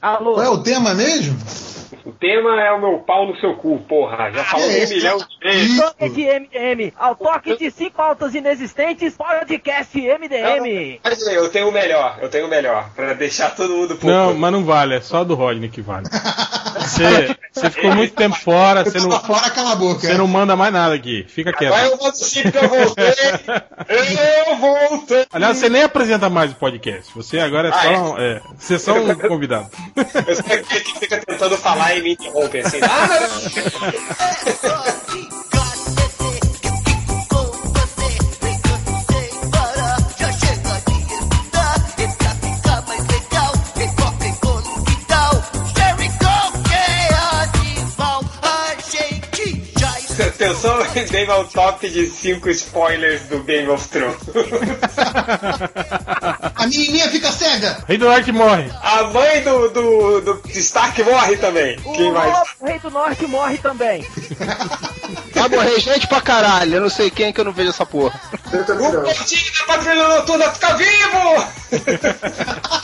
Alô? Qual é o tema mesmo? O tema é o meu pau no seu cu, porra. Já falou é um milhão de. Toque de MDM, ao toque de cinco altas inexistentes, podcast MDM. Mas eu tenho o melhor, eu tenho o melhor. Pra deixar todo mundo puto. Não, mas não vale, é só do Rodney que vale. Você, você ficou muito tempo fora, você não, fora, cala a boca. você não manda mais nada aqui. Fica quieto. Agora eu mando sim que eu voltei. Eu voltei. Aliás, você nem apresenta mais o podcast. Você agora é Ah, só, é, você é só um convidado. Eu sei que que fica tentando falar e me interrompe assim. Ah, não, Atenção, Game ao top de 5 spoilers do Game of Thrones. A menininha fica cega. Rei do Norte morre. A mãe do, do, do Stark morre também. O Quem mais? novo Rei do Norte morre também. Vai morrer gente pra caralho. Eu não sei quem que eu não vejo essa porra. O Portinho da Patrulha Noturna fica vivo!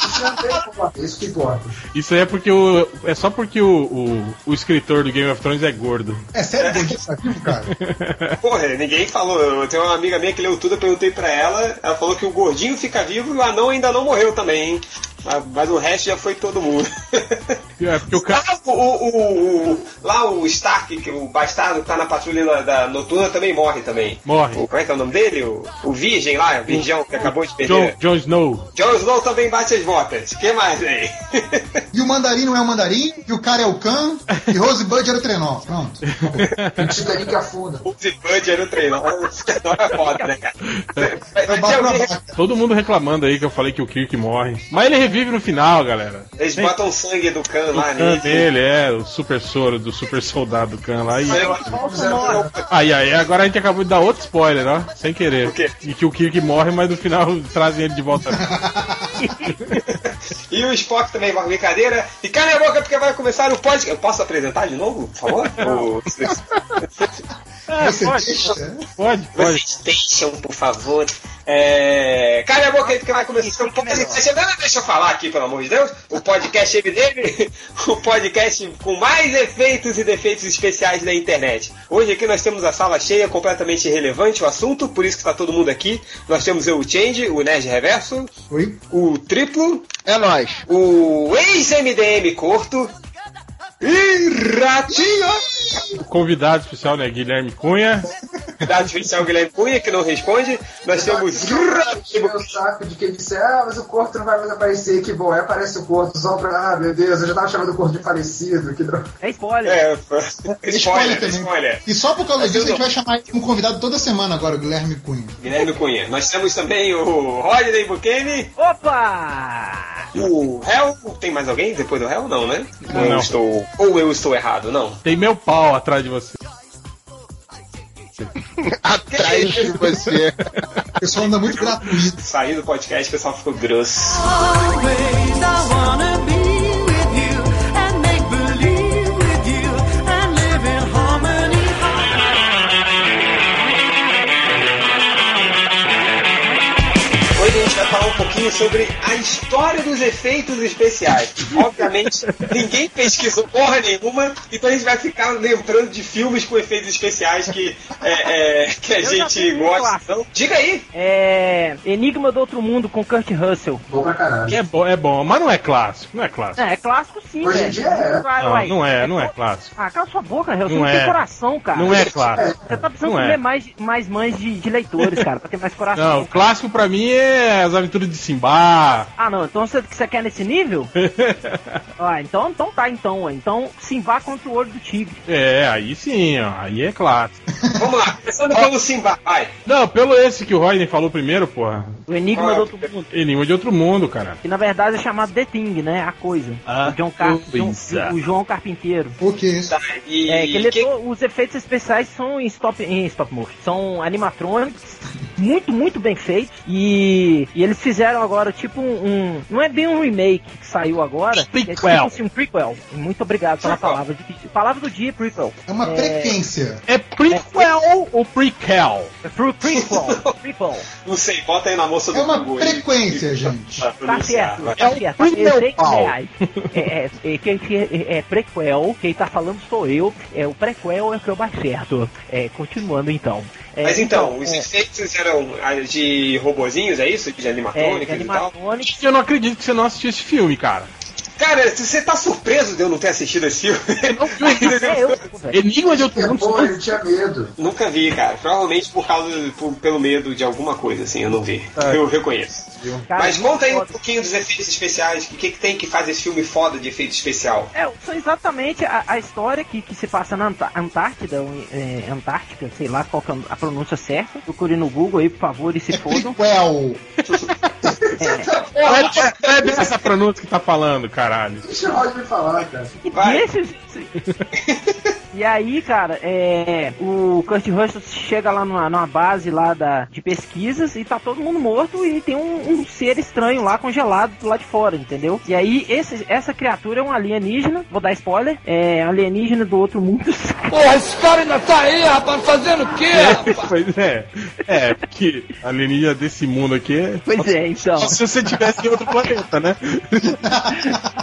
Isso que importa. Isso aí é porque o. É só porque o, o, o escritor do Game of Thrones é gordo. É sério, Gordinho tá vivo, cara? Porra, ninguém falou. Eu tenho uma amiga minha que leu tudo, eu perguntei pra ela. Ela falou que o gordinho fica vivo e o anão ainda não morreu também, hein? Mas, mas o resto já foi todo mundo. É porque o cara. Lá o, o- o- lá o Stark, que o bastardo que tá na patrulha da, da noturna, também morre também. Morre. O, como é que é o nome dele? O, o Virgem lá, o Virgão, que acabou de perder. Jon Snow. Jon Snow também bate as botas. O que mais aí? E o mandarim não é o mandarim, e o cara é o Khan, e Rosebud era o trenó. Pronto. Titanic afunda. o Zipud era o. Não é foda, né, cara? Todo mundo reclamando aí que eu falei que o Kirk morre. Mas ele revive no final, galera. Eles botam sangue do Khan lá O Khan nele. dele, é, o super soro do super soldado Khan lá. E... Aí, aí, agora a gente acabou de dar outro spoiler, ó, sem querer. E que o Kirk morre, mas no final trazem ele de volta. E o Spock também, uma brincadeira. E cala a boca porque vai começar o podcast. Eu posso apresentar de novo, por favor? O- É, pode, pode, pode. Por favor. É... Cala a boca aí porque vai começar o podcast. Não, deixa eu falar aqui, pelo amor de Deus. O podcast MDM, o podcast com mais efeitos e defeitos especiais da internet. Hoje aqui nós temos a sala cheia, completamente irrelevante o assunto, por isso que está todo mundo aqui. Nós temos eu, o Change, o Nerd Reverso, Oi? o Triplo, É nóis. o ex-MDM Corto e Ratinho. Convidado especial, né, Guilherme Cunha. Da artificial Guilherme Cunha, que não responde. Nós temos o saco de quem disse, ah, mas o corto não vai mais aparecer, que bom. Aí aparece o corto só pra, ah, meu Deus, eu já tava chamando o corto de falecido, que droga. É spoiler. É, Spoiler spoiler, também. spoiler. E só por causa disso a gente vai chamar um convidado toda semana agora, o Guilherme Cunha. Guilherme Cunha. Nós temos também o Rodney Bukemi, Opa! o Hell. Tem mais alguém depois do Hell? Não, né? Não. Eu estou, ou eu estou errado, não. Tem meu pau atrás de você. Atrás de você. O pessoal anda muito gratuito. Saí do podcast, o pessoal ficou grosso. Pouquinho sobre a história dos efeitos especiais. Obviamente, ninguém pesquisou porra nenhuma, então a gente vai ficar lembrando de filmes com efeitos especiais que, é, é, que a Eu gente gosta. Então, diga aí! É. Enigma do Outro Mundo com Kurt Russell. Bom pra caralho. É bom, é bom, mas não é clássico, não é clássico. É, é clássico sim, Hoje em dia é. Não, não é, não é clássico. Ah, cala sua boca. Você Não não é. tem coração, cara. Não é clássico. Você tá precisando Não é. ler mais, mais mães de, de leitores, cara, pra ter mais coração. Não, o clássico pra mim é as aventuras de Simba. Ah, não, então você, você quer nesse nível? ah, então, então tá, então. Então, Simba contra o olho do tigre. É, aí sim, ó, aí é clássico. Vamos lá, começando pelo Simba. Vai. Não, pelo esse que o Rodney falou primeiro, porra. O Enigma Ah, do Outro Mundo. Enigma de outro mundo, cara. Que na verdade é chamado The Thing, né? A coisa. Ah, o, John Car. John- o João Carpinteiro. O que é isso? Tá, e É, que ele quem- to- os efeitos especiais são em stop, em stop motion. São animatronics muito, muito bem feitos. E, e eles fizeram agora tipo um, um- Não é bem um remake que saiu agora. É tipo Prequel. assim, um prequel. Muito obrigado pela palavra. De, palavra do dia, prequel. É uma frequência. É prequel ou prequel? É pre- prequel. prequel. Não sei, bota aí na moça do É uma Google aí. frequência, gente. Tá certo, tá É certo. prequel, Eu sei que pau. é, é, é, é, quem que é, é prequel, quem tá falando sou eu. É, o prequel é o que eu mais certo. É, continuando então. É, Mas então, os é, efeitos eram ah, de robozinhos, é isso? De é, animatrônicos de e tal? Eu não acredito que você não assistiu esse filme, cara. Cara, você tá surpreso de eu não ter assistido esse filme? É, eu. Enigma de Outro É, Mundo. pô, eu tinha medo. Nunca vi, cara. Provavelmente por causa, por- pelo medo de alguma coisa, assim, eu não vi. Eu reconheço. Cara, Mas conta aí um pouquinho dos efeitos especiais. O que, que tem que fazer esse filme foda de efeito especial? É, são exatamente a, a história que, que se passa na Antártida, ou, é, Antártica, sei lá qual que é a pronúncia certa. Procure no Google aí, por favor, e se É fodam. prequel. É, Não é, não é pronúncia que tá falando, caralho. Deixa o Roger me falar, cara. e Vai. deixa os- E aí, cara, é, o Kurt Russell chega lá numa, numa base lá da, de pesquisas e tá todo mundo morto e tem um, um ser estranho lá congelado do lado de fora, entendeu? E aí, esse, essa criatura é um alienígena, vou dar spoiler, é um alienígena do outro mundo. Porra, esse cara ainda tá aí, rapaz, fazendo o quê? Pois é. É, porque alienígena desse mundo aqui é. Pois é, então. Só se você tivesse em outro planeta, né?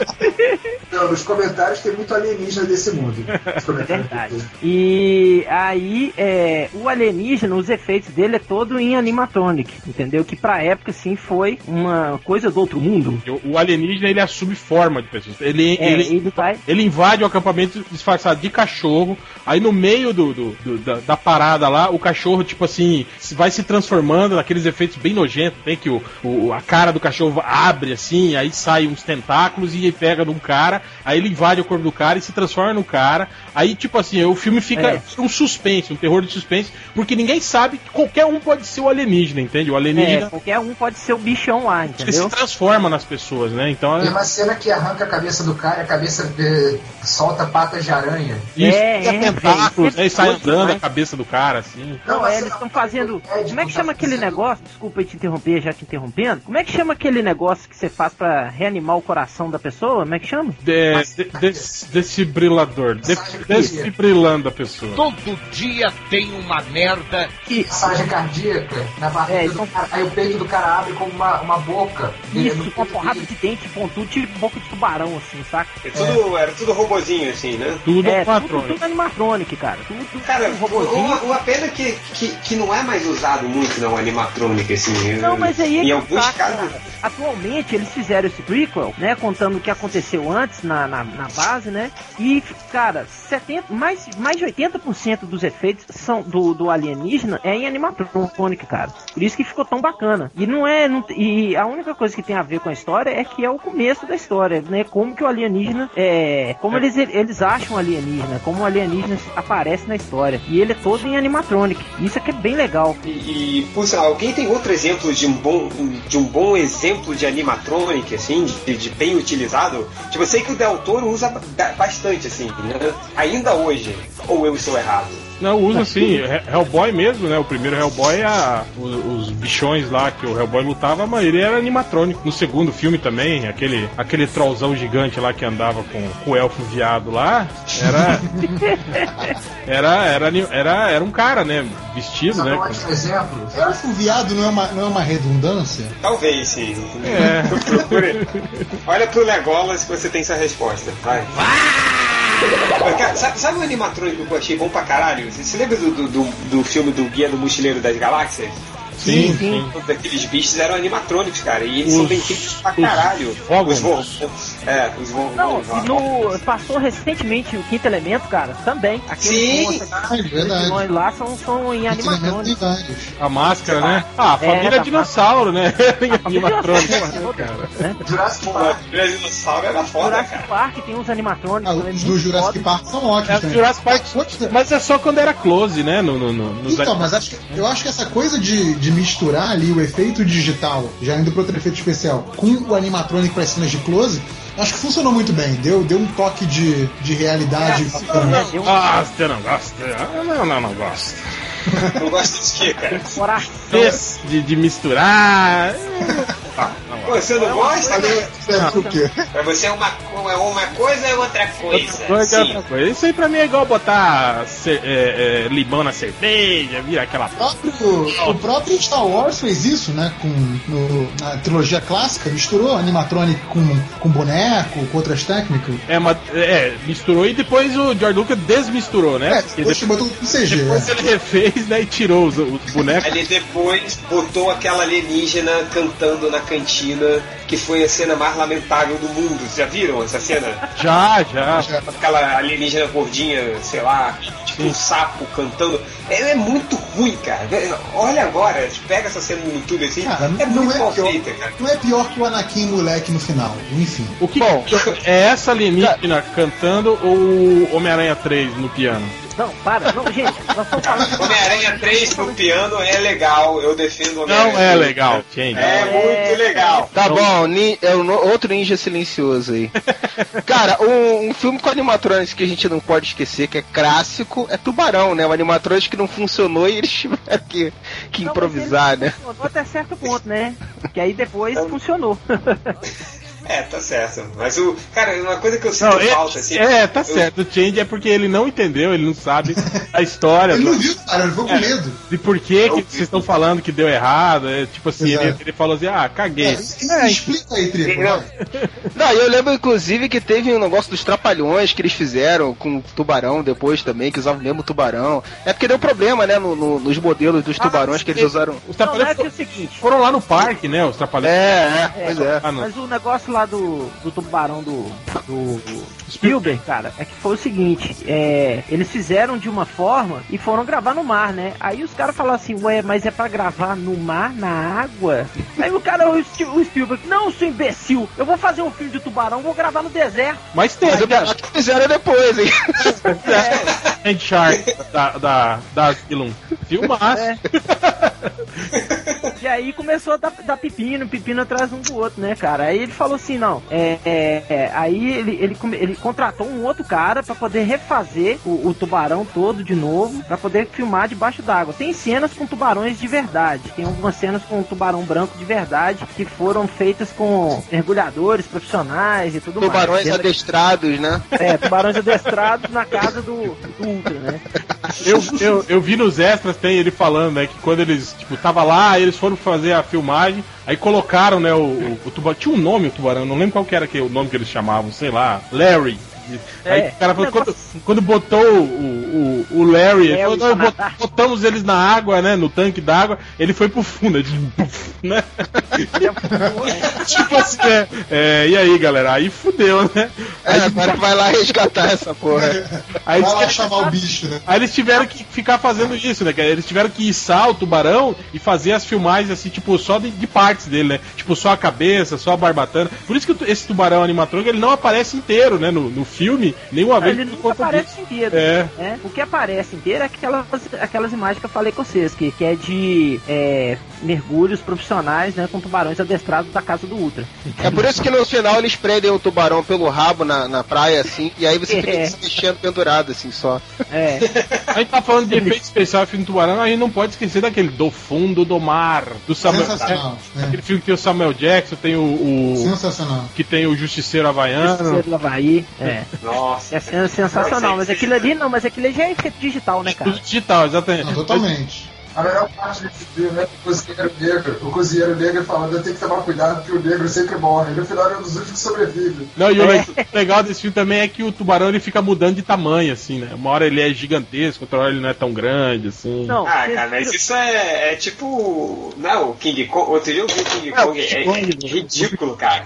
Não, nos comentários tem muito alienígena desse mundo. Verdade. E aí, é, o alienígena, os efeitos dele é todo em animatronic, entendeu? Que pra época, sim, foi uma coisa do outro mundo. O- alienígena ele assume forma de pessoas. Ele, É, ele, ele vai. ele invade o acampamento disfarçado de cachorro. Aí no meio do, do- do- da, da parada lá, o cachorro, tipo assim, vai se transformando naqueles efeitos bem nojentos. Tem que o, o- a cara do cachorro abre assim, aí sai uns tentáculos e pega num cara. Aí ele invade o corpo do cara e se transforma no cara. Aí, tipo assim, o filme fica É. um suspense, um terror de suspense, porque ninguém sabe que qualquer um pode ser o alienígena, entende? O É, alienígena qualquer um pode ser o bichão lá, ele se entendeu? transforma nas pessoas, né? Então Tem é uma cena que arranca a cabeça do cara e a cabeça eh, solta patas de aranha. isso, É, é, é, tentáculos, velho. aí sai andando a cabeça do cara, assim. Não, Não, é, eles estão fazendo. É, de Como é que chama aquele negócio? Desculpa te interromper, já te interrompendo. Como é que chama aquele negócio que você faz pra reanimar o coração da pessoa? Como é que chama? De, de, des- desfibrilador. De, Massagem desfibrilando a pessoa. Todo dia tem uma merda. Que, Passagem cardíaca na barriga É, do então- cara. Aí o peito do cara abre como uma, uma boca. É isso, uma porrada dele. de dente pontudo, tipo boca de tubarão, assim, saca? É tudo, Era tudo robozinho, assim, né? Tudo É, tudo, patrônico. tudo animatronic, cara. Tudo, Cara, tudo robozinho. uma, uma pena que, que, que não é mais usado muito, não, animatrônica, assim. Não, mas aí é Em que alguns tá, casos. cara. Atualmente eles fizeram esse prequel, né? Contando que aconteceu antes na, na, na base, né? E, cara, 70, mais, mais de 80% dos efeitos são do, do alienígena é em animatrônica, cara. Por isso que ficou tão bacana. E não é. não- e a única coisa que tem a ver com a história é que é o começo da história, né? Como que o alienígena é. Como eles, eles acham o alienígena, como o alienígena aparece na história. E ele é todo em animatronic. Isso é que é bem legal. E, e, sinal, alguém tem outro exemplo de um bom, de um bom exemplo de animatronic, assim, de, de bem utilizado? Tipo, eu sei que o Del Toro usa ba- bastante, assim, né? Ainda hoje. Ou eu estou errado? Não, usa assim, He- Hellboy mesmo, né? O primeiro Hellboy, a, os, os bichões lá que o Hellboy lutava, a maioria era animatrônico. No segundo filme também, aquele, aquele trollzão gigante lá que andava com, com o elfo viado lá, era. era, era, era, era um cara, né? Vestido, né? um com- exemplo. Eu acho que o viado não é uma, não é uma redundância. Talvez, sim. É. Olha pro Legolas que você tem sua resposta. Vai. Cara, sabe, sabe o animatrônico que eu achei bom pra caralho? Você se lembra do, do, do, do filme do Guia do Mochileiro das Galáxias? Sim, sim. Todos aqueles bichos eram animatrônicos, cara. E eles são Os- bem feitos pra os caralho. Os Vogons. É, os Vogons. Não, e no, passou recentemente o quinto elemento, cara, também. Aqueles Sim. Ah, é verdade. lá são, são em animatrônicos. A máscara, né? Ah, a É, família tá dinossauro, né? Em família animatrônico, dinossauro, né, cara. Né? Jurassic Park. dinossauro era foda, Jurassic cara. Park tem uns animatrônicos Ah, os do Jurassic foda. Park são ótimos É, também. Jurassic Park, mas é só quando era close, né? No, no, no, nos Então, mas acho que- eu acho que essa coisa de, de misturar ali o efeito digital, já indo para outro efeito especial, com o animatrônico para cenas de close, acho que funcionou muito bem. Deu, deu um toque de, de realidade? Deu um- Gosta, não gosta. Ah, Não, não, não gosta. Não gosta de quê, cara? De, de misturar. Pô, você não gosta? Serve o quê? Pra você é uma, é uma coisa é outra coisa. Coisa é Sim. outra coisa. Isso aí pra mim é igual botar ce- é, é, limão na cerveja, vira aquela. O próprio, o próprio Star Wars fez isso, né? Com, no- na trilogia clássica, misturou animatronic com, com boneco, com outras técnicas. É, uma, é, misturou e depois o George Lucas desmisturou, né? É, depois que botou CG. depois é. ele refez, né? E tirou os, os bonecos. Ele depois botou aquela alienígena cantando na cantina, que foi a cena mais lamentável do mundo. Vocês já viram essa cena? Já, já. Aquela alienígena gordinha, sei lá, tipo um sapo cantando. Ela é muito ruim, cara. Olha agora, pega essa cena no YouTube assim, Cara, é não muito é mal pior. feita, cara. Não é pior que o Anakin moleque no final. Enfim. O que é essa alienígena cantando ou o Homem-Aranha 3 no piano? Não, para. Não, gente, nós estamos falando. Homem-Aranha 3 no piano é legal, eu defendo o Homem-Aranha Não é 3. legal, gente. É muito legal. Tá bom, ni- é o no- outro ninja silencioso aí. Cara, um, um filme com animatronics que a gente não pode esquecer, que é clássico, é Tubarão, né? O animatronics que não funcionou e eles tiveram que, que Não, improvisar, né? Funcionou até certo ponto, né? Que aí depois funcionou. É, tá certo. Mas o. Cara, uma coisa que eu sinto Não, é, falta, assim. é, tá eu- certo. O Change é porque ele não entendeu, ele não sabe a história Ele não viu, cara, ele ficou com medo. de por que, que vocês estão falando que deu errado. É, tipo assim, ele, ele falou assim: ah, caguei. É, explica aí, Trico. Não. e eu lembro inclusive que teve um negócio dos trapalhões que eles fizeram com o tubarão depois também, que usavam o mesmo tubarão. É porque deu problema, né, no- no- nos modelos dos tubarões que eles usaram. Os Não, não é trapalhões que é o seguinte. foram lá no parque, né? Os trapalhões. É, é, pois é. Ah. Mas o negócio lá do, do tubarão do, do Spielberg, cara, é que foi o seguinte: é, eles fizeram de uma forma e foram gravar no mar, né? Aí os caras falaram assim, ué, mas é pra gravar no mar, na água? Aí o cara, o, o Spielberg, não, seu imbecil, eu vou fazer um filme de tubarão, vou gravar no deserto. Mas tem, Mas o que fizeram depois, hein? Hand Shark da, da, da Asylum. Filmaço. É. E aí começou a dar, dar pepino, pepino atrás um do outro, né, cara? Aí ele falou assim, não, é, é, é, aí ele, ele, ele contratou um outro cara pra poder refazer o, o tubarão todo de novo, pra poder filmar debaixo d'água. Tem cenas com tubarões de verdade, tem algumas cenas com um tubarão branco de verdade que foram feitas com mergulhadores profissionais e tudo Tubarões mais. adestrados, né? É, tubarões adestrados na casa do, do Ultra, né? Eu, eu, eu vi nos extras, tem ele falando, né, que quando eles, tipo, tava lá, eles foram fazer a filmagem, aí colocaram, né, o, o, o tubarão. Tinha um nome o tubarão, não lembro qual que era que, o nome que eles chamavam, sei lá, Larry. Aí É, o cara falou, negócio quando, quando botou o, o, o Larry, pra bot- botamos eles na água, né, no tanque d'água, ele foi pro fundo, ele, né? tipo assim, é, é, e aí, galera, aí fudeu, né? É, agora vai lá resgatar essa porra. Aí, Vai lá eles- chamar o bicho, né? Aí eles tiveram que ficar fazendo isso, né? Eles tiveram que içar o tubarão e fazer as filmagens assim, tipo, só de, de partes dele, né? Tipo, só a cabeça, só a barbatana. Por isso que esse tubarão animatrônico ele não aparece inteiro, né? No, no filme, nenhuma vez Ele nunca aparece disso. inteiro. É. né? O que aparece inteiro é aquelas, aquelas imagens que eu falei com vocês, que, que é de é, mergulhos profissionais né, com tubarões adestrados da casa do Ultra. É por isso que no final eles prendem o tubarão pelo rabo na, na praia, assim, e aí você fica É. se mexendo pendurado, assim, só. É, A gente tá falando de efeito especial filme do tubarão, a gente não pode esquecer daquele Do Fundo do Mar, do Samuel. Sensacional. É, é. aquele filme que tem o Samuel Jackson, tem o. o- Sensacional. que tem o Justiceiro Havaiano. Justiceiro do Havaí. É. Nossa. É sen- sensacional, mas aquilo ali não, mas aquilo ali já é efeito digital, né, cara? Tudo digital, exatamente. Não, totalmente. A melhor parte desse filme é o cozinheiro negro. O cozinheiro negro falando, eu tenho que tomar cuidado porque o negro sempre morre. No final é um dos últimos que sobrevive. Não, e o le- legal desse filme também é que o tubarão ele fica mudando de tamanho, assim, né? Uma hora ele é gigantesco, outra hora ele não é tão grande, assim. Não, Ah, cara, mas isso é, é tipo. Não, o King Kong. Outro dia eu vi o King É, o Kong. King É, Kong, é ridículo, cara.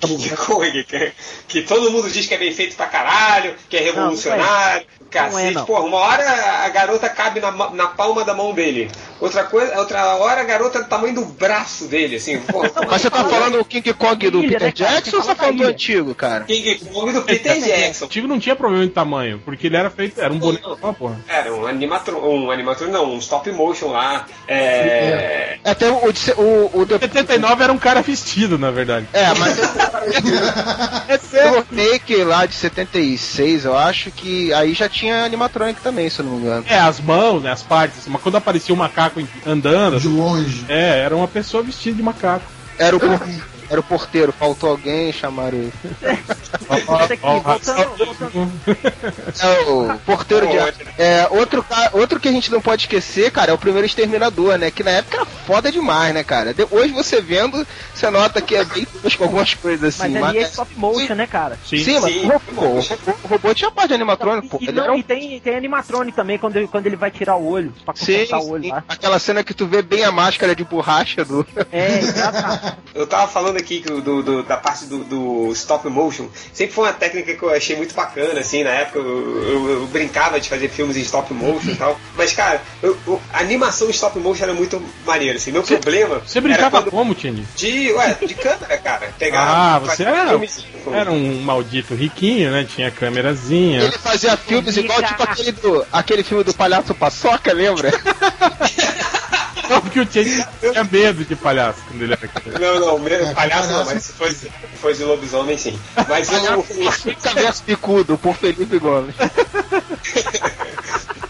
King Kong, que, que todo mundo diz que é bem feito pra caralho, que é revolucionário. Cacete, Não é, não. pô, uma hora a garota cabe na, na palma da mão dele. Outra coisa, outra hora a garota é do tamanho do braço dele, assim. Pô, Mas você tá falando do King Kong do Peter né? Jackson ou você tá falando do antigo, cara? King Kong do Peter Jackson. O Tigo não tinha problema de tamanho, porque ele era feito. Era um boneco porra. Era um animatron, um animatron não, um stop motion lá. É, Até o, o, o de, 79 era um cara vestido, na verdade. É, mas o remake lá de 76, eu acho que aí já tinha animatronic também, se eu não me engano. É, as mãos, né, as partes. Mas quando aparecia o macaco em- andando, De longe. é, era uma pessoa vestida de macaco. Era o, era o porteiro, faltou alguém, chamaram ele. É o porteiro de. É, outro, outro que a gente não pode esquecer, cara, é o primeiro exterminador, né? Que na época era foda demais, né, cara? De- hoje você vendo, você nota que é bem tosco algumas coisas assim. Mas ali é stop motion, né, cara? Sim, mas Sim. o robô, o o robô tinha parte de animatrônico, pô. E, não, um e tem, tem animatronic também quando ele, quando ele vai tirar o olho, pra Sim, consertar o olho sim. lá. aquela cena que tu vê bem a máscara de borracha do. É, exatamente. Eu tava falando aqui do, do- da parte do, do stop motion sempre foi uma técnica que eu achei muito bacana, assim, na época eu, eu- eu brincava de fazer filmes em stop motion e tal. Mas, cara, eu- eu- a animação em stop motion era muito maneira, assim. Meu problema. Você brincava quando- como, Tindy? de, ué, de câmera, cara. Pegar, Ah, você era, filmezinho era um maldito riquinho, né? Tinha câmerazinha. Ele fazia filmes igual tipo aquele, do, aquele filme do Palhaço Paçoca, lembra? Só porque o Tindy tinha medo de palhaço quando ele era criança. Não, não, me- É, palhaço não, mas se fosse, se fosse de lobisomem, sim. Mas eu, Cabeça Picudo, por Felipe Gomes.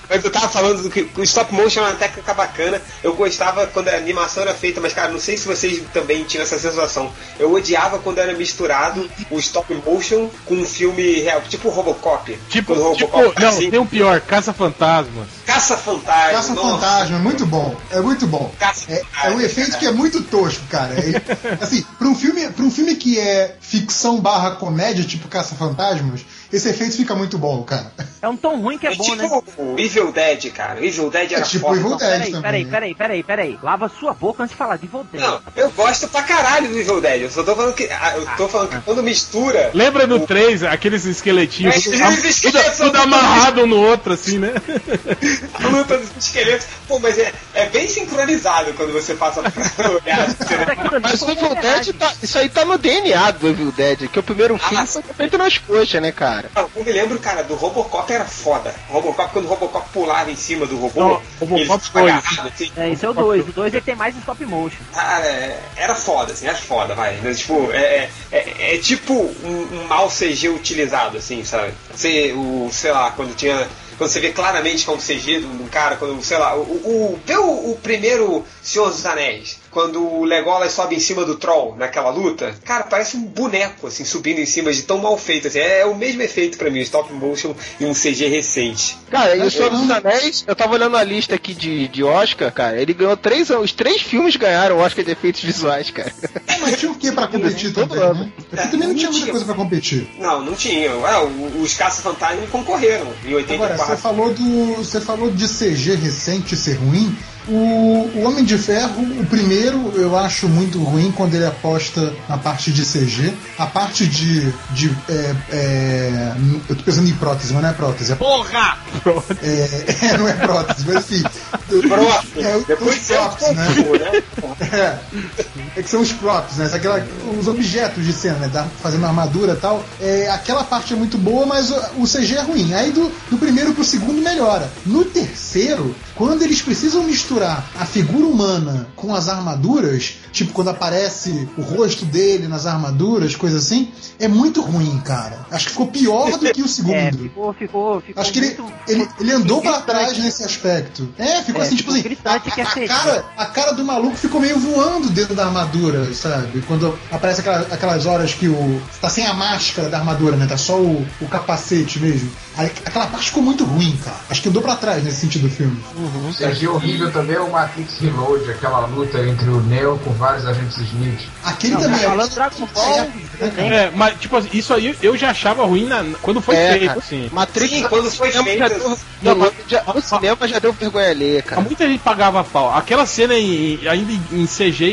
Mas eu tava falando do que o stop motion é uma técnica bacana. Eu gostava quando a animação era feita, mas cara, não sei se vocês também tinham essa sensação. Eu odiava quando era misturado o stop motion com um filme real, tipo o Robocop. Tipo, o tipo Robocop não, assim, tem um pior, Caça-Fantasmas. Caça-fantasma. Caça nossa. Fantasma, é muito bom. É muito bom. Caça É, é um Fantasma, efeito cara. que é muito tosco, cara. É- assim, pra um, filme, pra um filme que é ficção barra comédia, tipo Caça Fantasmas, esse efeito fica muito bom, cara. É um tom ruim que é É bom, tipo né? o Evil Dead, cara. O Evil Dead era É tipo foda. Evil Não, Dead peraí, também. peraí, peraí, peraí, peraí. Lava sua boca antes de falar de Evil Dead. Não, eu gosto pra caralho do Evil Dead. Eu só tô falando que. ah, Eu tô falando que quando mistura. Lembra no 3, aqueles esqueletinhos, Mas aqueles tudo- esqueletos tudo amarrado um no outro, assim, né? a luta dos esqueletos. Pô, mas é, é bem sincronizado quando você passa pra olhar. assim, né? Mas o Evil. Dead, tá, isso aí tá no DNA do Evil Dead, que o primeiro filme foi feito nas coxas, né, cara? Não, Eu me lembro, cara, do Robocop era foda. Robocop, quando o Robocop pulava em cima do robô, Não, Robocop foi. agarrado, assim. É, esse é o 2. O 2 ele tem mais stop motion. Cara, é- era foda, assim, era foda, vai. Mas, tipo, é, é, é- é tipo um, um mau CG utilizado, assim, sabe? Você, o, sei lá, quando tinha. Quando você vê claramente que é um CG de um cara, quando, sei lá, o, o, o, o primeiro Senhor dos Anéis, quando o Legolas sobe em cima do Troll naquela luta, cara, parece um boneco, assim, subindo em cima de tão mal feito, assim, é, o mesmo efeito pra mim, stop motion e um CG recente. Cara, e o Senhor dos Anéis, eu tava olhando a lista aqui de, de Oscar, cara, ele ganhou três, os três filmes ganharam Oscar de efeitos visuais, cara. É, mas tinha o que pra competir Todo também, ano. né? Aqui também não tinha muita Tinha. coisa pra competir. Não, não tinha. Ah, o- os Caça-Fantasma concorreram em 84. Agora, você falou do. Você falou de CG recente ser ruim. O, o Homem de Ferro, o primeiro, eu acho muito ruim quando ele aposta na parte de CG. A parte de. de é, é, eu tô pensando em prótese, mas não é prótese. É, Porra! é, é, não é prótese, mas enfim. Prótese. É, os Depois é o props, né? Né? É, é que são os props, né? Aquela, os objetos de cena, né? Da, fazendo armadura e tal. É, aquela parte é muito boa, mas o, o CG é ruim. Aí do, do primeiro pro segundo melhora. No terceiro, quando eles precisam misturar a figura humana com as armaduras, tipo quando aparece o rosto dele nas armaduras, coisa assim, é muito ruim, cara. Acho que ficou pior do que o segundo. É, ficou, ficou, ficou. Acho que ele, muito- ele, ele andou pra gritante. trás nesse aspecto. É, ficou É, assim, tipo ficou assim. que é a, a, CG. cara, a cara do maluco ficou meio voando dentro da armadura, sabe? Quando aparece aquela- aquelas horas que o. tá sem a máscara da armadura, né? Tá só o, o capacete mesmo. Aquela parte ficou muito ruim, cara. Acho que andou pra trás nesse sentido do filme. CG horrível também é o Matrix Reload, aquela luta entre o Neo com vários agentes Smith. Aquele Não, também é. falando Dragon Ball, É, também. É, mas, tipo assim, isso aí eu já achava ruim na, quando foi É, feito, cara. assim. Matrix, Sim, quando foi feito- já deu- não, já- no cinema já deu vergonha alheia, cara. Muita gente pagava pau. Aquela cena em- ainda em CG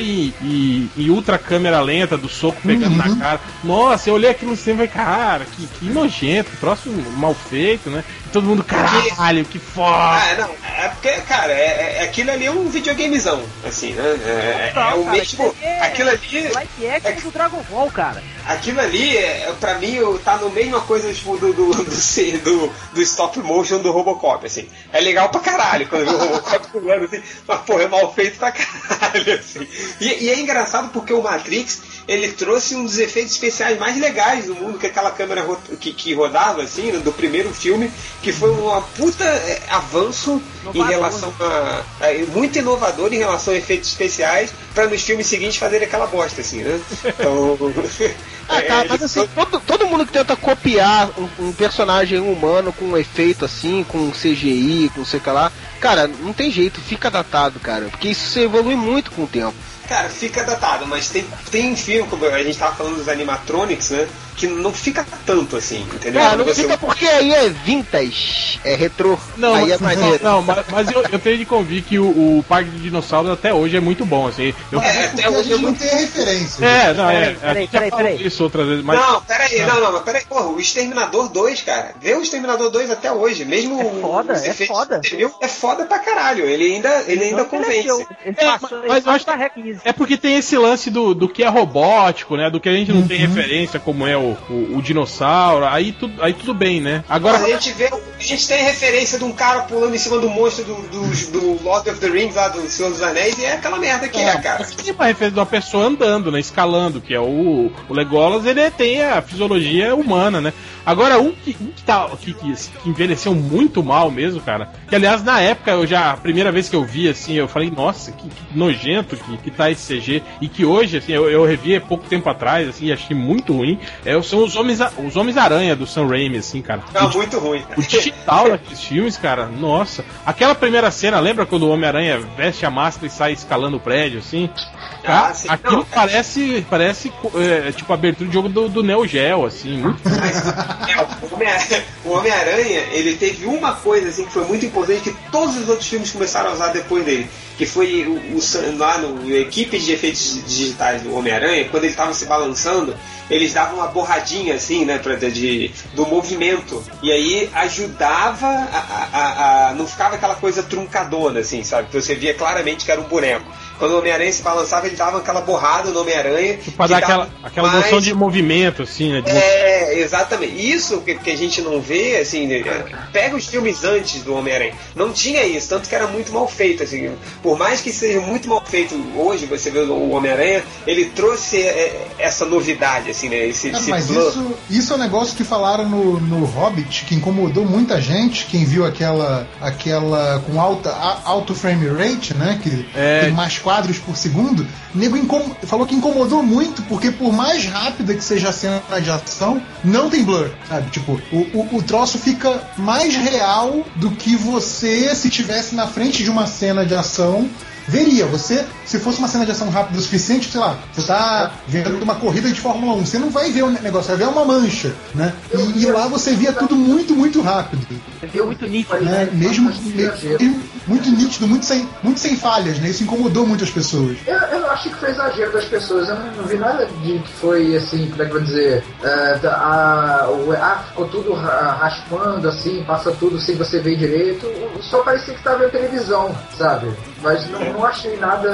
e, ultra câmera lenta do soco pegando Uhum. na cara. Nossa, eu olhei aquilo no cinema e falei, cara, que, que nojento, troço mal feito, né? E todo mundo, caralho, que foda. Ah, não. é porque, cara, é, é- aquilo ali é um videogamezão, assim, né? É, é, é o cara, mesmo. aquilo ali é Aquilo ali. Live action do Dragon Ball, cara. Aquilo ali, é, pra mim, tá no mesma coisa tipo, do, do, do, do, do stop motion do Robocop, assim. É legal pra caralho quando vê o Robocop pulando assim, mas porra, é mal feito pra caralho, assim. E, e é engraçado porque o Matrix, ele trouxe um dos efeitos especiais mais legais do mundo, que é aquela câmera ro- que, que rodava, assim, né, do primeiro filme, que foi uma puta é, avanço em relação a, a- muito inovador em relação a efeitos especiais, pra nos filmes seguintes fazerem aquela bosta, assim, né? Então. Ah, cara, é, mas assim, todo, todo mundo que tenta copiar um, um personagem humano com um efeito assim, com CGI, com sei que lá, cara, não tem jeito, fica datado, cara, porque isso se evolui muito com o tempo. Cara, fica datado, mas tem, tem filme, como a gente tava falando dos animatronics, né? Que não fica tanto assim, entendeu? Ah, não você- fica porque aí é vintage, é retrô, Não, aí é mas, maneiro. não, mas, mas eu, eu tenho de convir que o, o Parque de Dinossauros até hoje é muito bom, assim. Eu, é É, porque é, a gente eu não tem a referência. é, não, é. Peraí, já peraí, peraí. isso outras vezes, mas. Não, peraí, não, não, mas peraí, porra, o Exterminador 2, cara. Vê o Exterminador 2 até hoje, mesmo É foda, é foda. é foda pra caralho. Ele ainda, ele ainda Não que ele é convence. Ele É, passou, mas- eu acho que-. É porque tem esse lance do, do que é robótico, né? Do que a gente não tem referência, como é o, o, o dinossauro. Aí, tu, aí tudo bem, né? Agora. A gente vê, a gente tem referência de um cara pulando em cima do monstro do, do, do Lord of the Rings, lá do Senhor dos Anéis, e é aquela merda que é, cara. Tem uma referência de uma pessoa andando, né? Escalando, que é o, o Legolas, ele tem a fisiologia humana, né? Agora, um que, um que, tá, que, que, que envelheceu muito mal mesmo, cara. Que aliás, na época, eu já, a primeira vez que eu vi, assim, eu falei, nossa, que, que nojento que, que tá esse CG. E que hoje, assim, eu, eu revi há pouco tempo atrás, assim, e achei muito ruim. É, são os Homens, os Homens Aranha do Sam Raimi, assim, cara. Não, muito ruim. O digital daqueles filmes, cara, nossa. Aquela primeira cena, lembra quando o Homem-Aranha veste a máscara e sai escalando o prédio, assim? Cara, Ah, sim. aquilo Não, parece, parece é, tipo a abertura de jogo do, do Neo Geo, assim, muito É, o Homem- o Homem-Aranha, ele teve uma coisa assim que foi muito importante que todos os outros filmes começaram a usar depois dele. Que foi o, o lá no equipe de efeitos digitais do Homem-Aranha, quando ele estava se balançando, eles davam uma borradinha assim, né, pra, de, do movimento. E aí ajudava a, a- a- a- Não ficava aquela coisa truncadona, assim, sabe? Que você via claramente que era um boneco. Quando o Homem-Aranha se balançava, ele dava aquela borrada no Homem-Aranha. pra que dar aquela, aquela mais- noção de movimento, assim, né? de é, exatamente. Isso que, que a gente não vê, assim, né, pega os filmes antes do Homem-Aranha. Não tinha isso, tanto que era muito mal feito, assim. Por mais que seja muito mal feito hoje, você vê o Homem-Aranha, ele trouxe é, essa novidade, assim, né? Esse, Cara, esse mas isso, isso é um negócio que falaram no, no Hobbit, que incomodou muita gente, quem viu aquela aquela com alta a- alto frame rate, né, que É. tem mais quadros por segundo, o nego falou que incomodou muito, porque por mais rápida que seja a cena de ação, não tem blur, sabe? Tipo, o, o, o troço fica mais real do que você se tivesse na frente de uma cena de ação veria. Você, se fosse uma cena de ação rápida o suficiente, sei lá, você tá vendo uma corrida de Fórmula 1, você não vai ver o negócio, vai ver uma mancha, né? E, e lá você via tudo muito, muito rápido. Você viu muito nítido. Né? Mesmo, me- muito nítido, muito sem, muito sem falhas, né? Isso incomodou muitas pessoas. Eu, eu acho que foi exagero das pessoas. Eu não, não vi nada de que foi assim, como é que eu vou dizer? é, da- a, o, ah, ficou tudo ra- raspando assim, passa tudo sem você ver direito. Só parecia que estava vendo televisão, sabe? Mas não, não achei nada.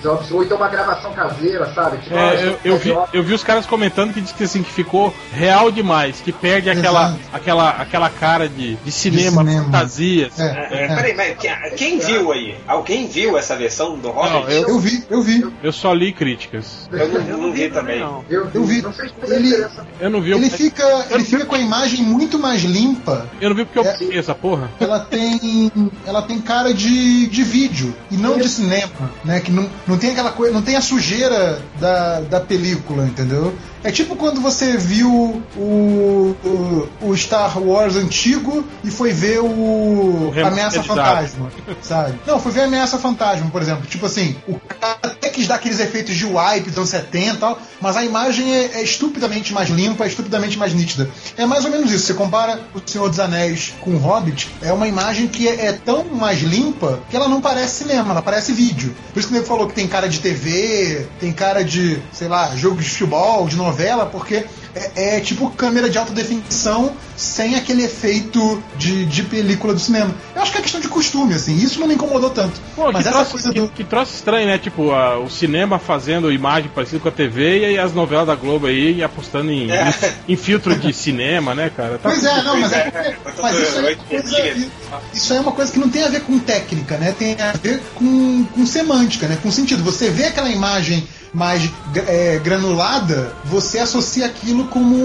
de- Ou então uma gravação caseira, sabe? Tipo, É, eu, eu vi, eu vi os caras comentando que diz que assim que ficou real demais, que perde aquela, Exato. aquela, aquela cara de, de cinema, cinema. fantasia. assim. É, É, peraí, mas que- quem viu aí? Alguém viu essa versão do Hobbit? Não, eu- Eu vi, eu vi. Eu só li críticas. Eu não, Eu não vi também. não. Eu, Eu vi. Ele-. Eu não vi, Ele fica, ele fica com a imagem muito mais limpa eu não vi porque eu É. peguei essa porra. ela tem ela tem cara de, de vídeo e não de cinema, né? Que não, não tem aquela coisa, não tem a sujeira da, da película, entendeu? É tipo quando você viu o, o, o Star Wars antigo e foi ver o, remasterizado. Ameaça Fantasma, sabe? Não, foi ver Ameaça Fantasma, por exemplo. Tipo assim, o cara até quis dar aqueles efeitos de wipe dos anos 70 e tal, mas a imagem é, é estupidamente mais limpa, é estupidamente mais nítida. É mais ou menos isso. Você compara o Senhor dos Anéis com o Hobbit, é uma imagem que é, é tão mais limpa que ela não parece cinema, ela parece vídeo. Por isso que o nego falou que tem cara de TV, tem cara de, sei lá, jogo de futebol, de novela, porque é, é tipo câmera de alta definição sem aquele efeito de, de película do cinema. Eu acho que é questão de costume, assim. Isso não me incomodou tanto. Pô, Mas que, essa troço, coisa que, do. que troço estranho, né? Tipo, a- o cinema fazendo imagem parecida com a TV e aí as novelas da Globo aí apostando em, É. em, em filtro de cinema, né, cara? Tá Pois é, não, mas é porque. Mas isso aí, é coisa- isso aí é uma coisa que não tem a ver com técnica, né? Tem a ver com, com semântica, né? Com sentido. Você vê aquela imagem mais é, granulada, você associa aquilo como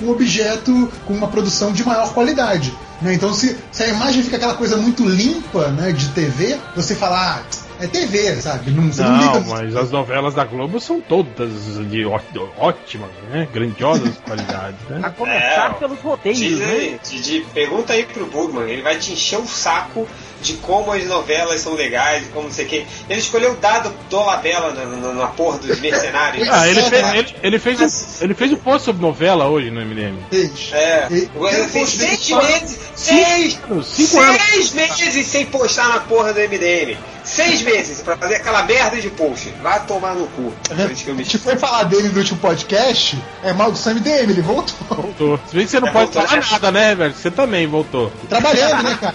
um objeto com uma produção de maior qualidade. Né? Então, se, se a imagem fica aquela coisa muito limpa né, de TV, você fala, ah, é TV, sabe? Não, você não, Não, liga. mas as novelas da Globo são todas de ó- ótimas, né? Grandiosas qualidades, A né? começar É, pelos roteiros, Diz né? Didi, pergunta aí pro Bugman, ele vai te encher o saco de como as novelas são legais, como não sei o que. Ele escolheu o dado do Labela na, na, na porra dos mercenários. Ah, ele, fez, ele, ele fez um, ele fez um post sobre novela hoje no MDM. Fez. É, E- ele fez seis meses, seis, Cinco anos. seis meses sem postar na porra do MDM. Seis meses pra fazer aquela merda de post. Vai tomar no cu. Vendo? isso que eu me foi falar dele no último podcast, é mal do Sam DM, ele voltou. Voltou. Se bem que você não É, pode voltou, falar né? nada, né, velho? Você também voltou. Trabalhando, né, cara?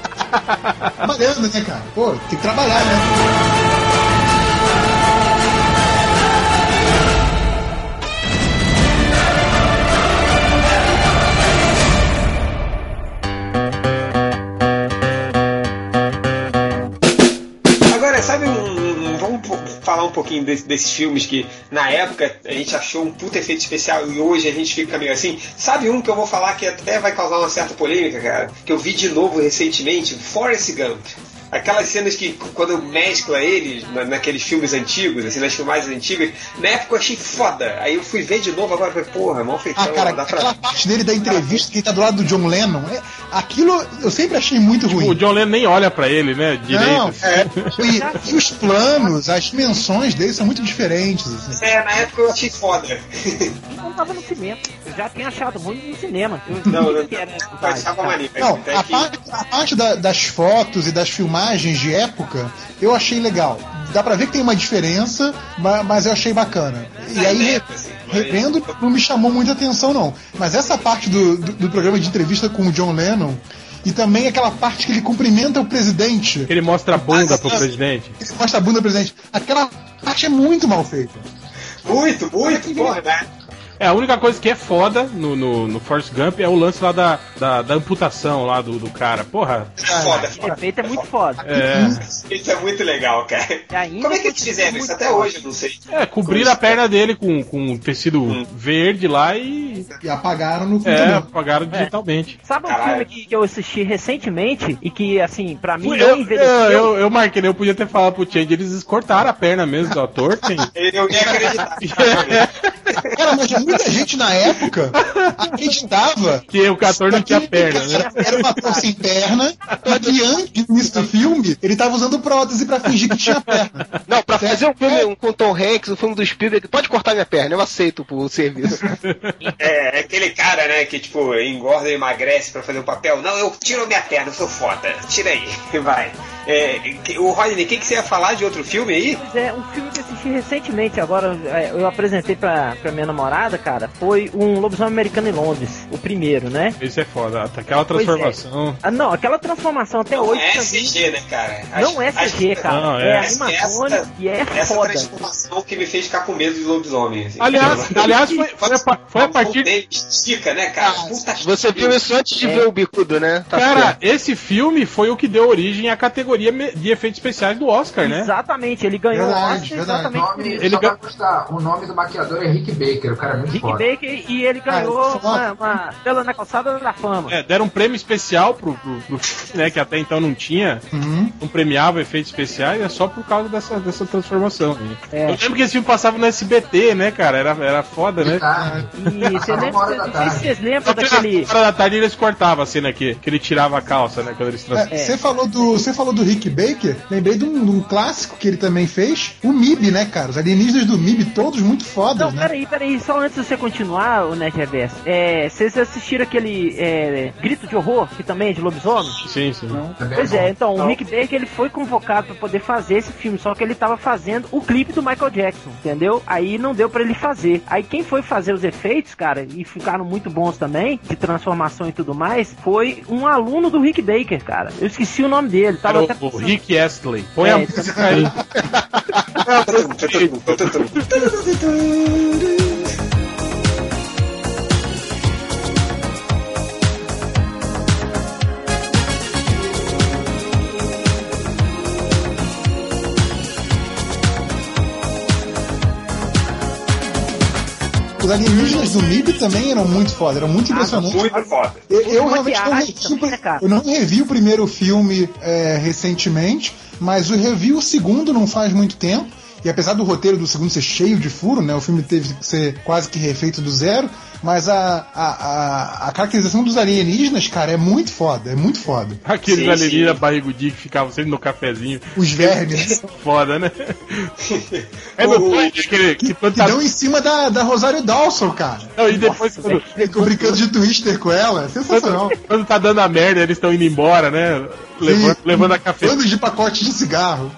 Trabalhando, né, cara? Pô, tem que trabalhar, né? Um pouquinho desse- desses filmes que na época a gente achou um puta efeito especial e hoje a gente fica meio assim. Sabe um que eu vou falar que até vai causar uma certa polêmica, cara? Que eu vi de novo recentemente? Forrest Gump. Aquelas cenas que quando mescla eles na- naqueles filmes antigos, assim, nas filmagens antigas, na época eu achei foda. Aí eu fui ver de novo agora e falei, porra, mal feitão, Ah, cara, dá aquela pra. parte dele da entrevista que ele tá do lado do John Lennon, é- aquilo eu sempre achei muito O ruim. John Lennon nem olha pra ele, né? Direito. Não, é, e, e os planos, as dimensões dele são muito diferentes. Assim. É, na época eu achei foda. não tava no cinema. Eu já tinha achado ruim no cinema. Eu Não, não, que era não achava maneiro. Não, Até a que- parte, a parte da- das fotos e das filmagens de época eu achei legal. Dá pra ver que tem uma diferença, ma- mas eu achei bacana. E aí, assim, revendo, não me chamou muita atenção, não. Mas essa parte do, do, do programa de entrevista com o John Lennon. E também aquela parte que ele cumprimenta o presidente. Ele mostra a bunda Ah, pro presidente. Ele mostra a bunda do presidente. Aquela parte é muito mal feita. Muito, muito, porra, né? É, a única coisa que é foda no, no, no Forrest Gump é o lance lá da, da, da amputação lá do, do cara. Porra, Foda, O foda. efeito é muito foda. é. Isso é muito legal, cara. Ainda Como é que eles fizeram isso? Até foda. hoje eu não sei. É, cobrir a perna dele com, com tecido verde lá e. E apagaram no É, computador. apagaram digitalmente. Sabe um Caralho. filme que, que eu assisti recentemente e que, assim, pra mim Eu, não eu, envelheceu? eu, eu marquei, eu podia ter falado pro Change, eles cortaram a perna mesmo do ator. Tem... Eu ia acreditar. Cara, mas muita gente na época acreditava que o ator não tinha perna, né? Era uma ator sem perna, e que antes do início do filme, ele tava usando prótese pra fingir que tinha perna. Não, pra fazer um filme um com Tom Hanks, um filme do Spielberg, pode cortar minha perna, eu aceito o serviço. É, é aquele cara, né, que tipo, engorda e emagrece pra fazer o papel. Não, eu tiro minha perna, eu sou foda. Tira aí, vai. É, o Rodney, o que, que você ia falar de outro filme aí? Pois é, um filme que eu assisti recentemente, agora é, eu apresentei pra, pra minha namorada, cara, foi um Lobisomem Americano em Londres, o primeiro, né? Isso é foda. Aquela Pois é. transformação. Ah, não, aquela transformação até Não hoje. é pra mim, CG, né, cara? Não é Acho- CG, acho- cara. Não, é, é. animações Essa- e é Essa foda. transformação que me fez ficar com medo de lobisomem. Assim. Aliás, aliás foi, foi, a, foi a partir. Estica, né, cara? Puta que Você viu isso antes de É. ver o bicudo, né? Tá Cara, esse filme foi o que deu origem à categoria de efeitos especiais do Oscar, né? Exatamente, ele ganhou Verdade, o Oscar verdade. O exatamente nome. Ele só gan- o nome do maquiador é Rick Baker, o cara é muito Rick foda. Baker e ele ganhou Ah, uma, uma estrela na calçada da fama. É, deram um prêmio especial pro, pro, pro filme, né? Que até então não tinha. Uhum. Não premiava efeitos especiais, é só por causa dessa, dessa transformação. né? É. Eu lembro que esse filme passava no SBT, né, cara? Era, era foda, né? E você lembra, não sei se vocês lembram daquele. na hora da tarde eles cortavam a cena aqui, que ele tirava a calça, né? Quando eles trans... É, Você falou do, você falou do Rick Baker, lembrei de um, de um clássico que ele também fez, o MIB, né, cara? Os alienígenas do MIB, todos muito fodas, Não, né? peraí, peraí, peraí, só antes de você continuar, o Net Reverso. É, vocês assistiram aquele é, Grito de Horror, que também é de lobisomem? Sim, sim. Pois é, então, o Rick Baker ele foi convocado pra poder fazer esse filme, só que ele tava fazendo o clipe do Michael Jackson, entendeu? Aí não deu pra ele fazer. Aí quem foi fazer os efeitos, cara, e ficaram muito bons também, de transformação e tudo mais, foi um aluno do Rick Baker, cara. Eu esqueci o nome dele, tava Era até o, o Rick Astley. Põe É, a música aí. Os alienígenas do MIB também eram muito foda, eram muito impressionantes. Muito foda. Eu, eu Uma realmente não revi, pri- né, cara? eu não revi o primeiro filme é, recentemente, mas o segundo não faz muito tempo. E apesar do roteiro do segundo ser cheio de furo, né? O filme teve que ser quase que refeito do zero. Mas a, a, a, a caracterização dos alienígenas, cara, é muito foda, é muito foda. Aqueles Sim, alienígenas sim. barrigudinhos que ficavam sempre no cafezinho. Os vermes Foda, né? É O- dois, aquele que que tá. dão em cima da, da Rosário Dawson, cara. Não, e depois quando, Ficou brincando de twister com ela, é sensacional. quando, quando tá dando a merda, eles estão indo embora, né? Levando, levando a café. Bandos de pacote de cigarro.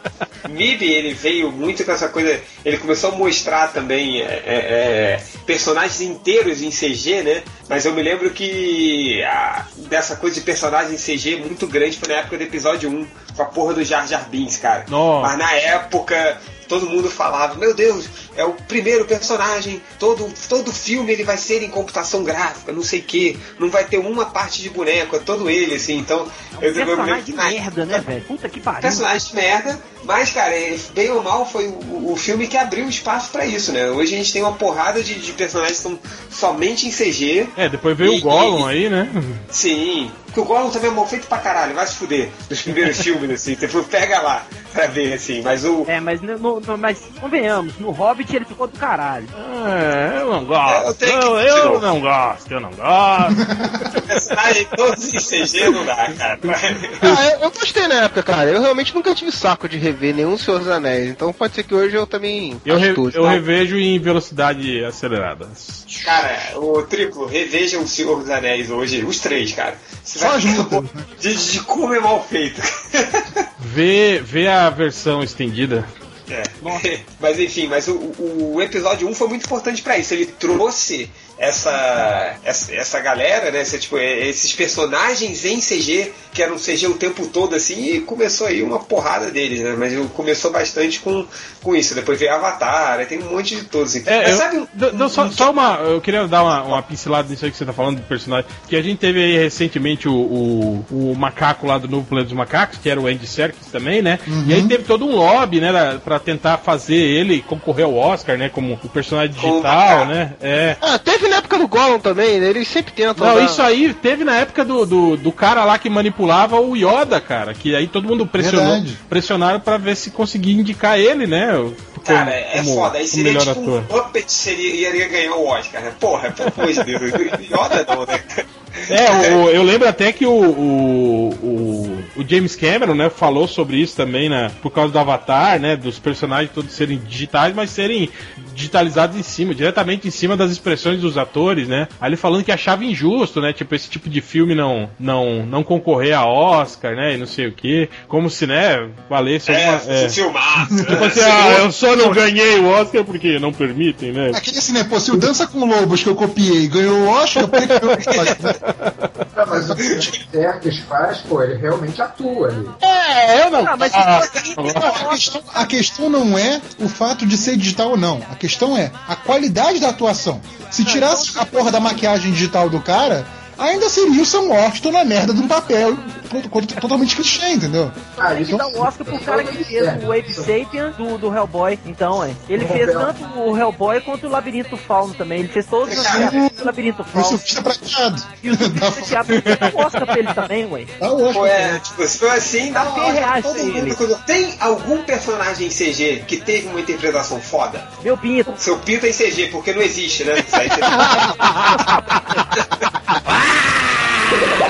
MIB, ele veio muito com essa coisa. Ele começou a mostrar também é, é, é, personagens inteiros em CG, né? Mas eu me lembro que a- dessa coisa de personagem em CG muito grande foi na época do episódio 1, com a porra do Jar Jar Binks, cara. Nossa. Mas na época. Todo mundo falava, meu Deus, é o primeiro personagem, todo, todo filme ele vai ser em computação gráfica, não sei o que, não vai ter uma parte de boneco, é todo ele, assim, então. me lembro personagem que de merda, né, velho? Puta que pariu. personagem de merda, mas, cara, ele- bem ou mal foi o, o filme que abriu espaço pra isso, né? Hoje a gente tem uma porrada de, de personagens que estão somente em CG. É, depois veio E- o Gollum e- aí, né? Sim. Porque o Gollum também é mal feito pra caralho, vai se fuder. Dos primeiros filmes, assim, tipo, pega lá pra ver, assim. Mas o. É, mas, no, no- mas convenhamos, no Hobbit ele ficou do caralho. É, eu não Eu gosto. tenho que- Eu, eu não gosto, eu não gosto. personagem todos em CG não dá, cara. Ah, eu, eu gostei na época, cara. Eu realmente nunca tive saco de rever nenhum Senhor dos Anéis. Então pode ser que hoje eu também. Eu, re- ache eu tá? revejo em velocidade acelerada. Cara, o triplo, reveja o Senhor dos Anéis hoje, os três, cara. Você Só as né? de, de como é mal feito. Vê, vê a versão estendida. É. Mas enfim, mas o, o, o episódio 1 foi muito importante pra isso. Ele trouxe essa, essa, essa galera, né? esse, tipo, esses personagens em CG, que eram CG o tempo todo, assim, e começou aí uma porrada deles, né? Mas começou bastante com, com isso. Depois veio Avatar, aí tem um monte de todos. assim. É, Mas eu, sabe um- d- d- só, só uma. Eu queria dar uma, uma pincelada nisso aí que você tá falando do personagem. Que a gente teve aí recentemente o, o, o macaco lá do Novo Planeta dos Macacos, que era o Andy Serkis também, né? E aí teve todo um lobby, né, pra tentar fazer ele concorrer ao Oscar, né? Como o personagem digital, macaco. né? É. Ah, teve na época do Gollum também, né? Eles sempre tentam. Não, dar- isso aí teve na época do, do, do cara lá que manipulava o Yoda, cara. Que aí todo mundo pressionou, Verdade. pressionaram pra ver se conseguia indicar ele, né? Como, Cara, é como- foda. Aí seria tipo ator. um Muppet seria, iria ganhar o Oscar, né? Porra, pelo amor de Deus. Yoda não, né? É, o- eu lembro até que o, o, o, o James Cameron, né, falou sobre isso também, né, por causa do Avatar, né, dos personagens todos serem digitais, mas serem digitalizados em cima, diretamente em cima das expressões dos atores, né. Aí ele falando que achava injusto, né, tipo, esse tipo de filme não, não, não concorrer a Oscar, né, e não sei o que, como se, né, valesse É, alguma... é. filmar. Tipo assim, ah, eu só não ganhei o Oscar porque não permitem, né. Aquele assim, né? Pô, se o Dança com Lobos que eu copiei ganhou o Oscar, por que que eu Não, mas o que o Serkis faz, pô, ele realmente atua ali. É, eu não... Ah, mas Ah, A questão, a questão não é o fato de ser digital ou não. A questão é a qualidade da atuação. Se tirasse a porra da maquiagem digital do cara, ainda seria o Sam Worthington na merda de um papel to- to- totalmente clichê, entendeu? Ah, Tem que isso dar o Oscar pro cara que fez o Abe Sapien do, do Hellboy. Então, é. Ele fez tanto o Hellboy quanto o Labirinto Fauno também. Ele fez todos os do Labirinto O Fauno. surfista prateado. E o Surfista Teatro dá o Oscar pra ele também, ué. Dá o Pô, Oscar. é, tipo, se for assim, dá cem Oscar todo mundo. ele. Tem algum personagem em CG que teve uma interpretação foda? Meu pinto. Seu pinto é em CG, porque não existe, né? Isso aí tem-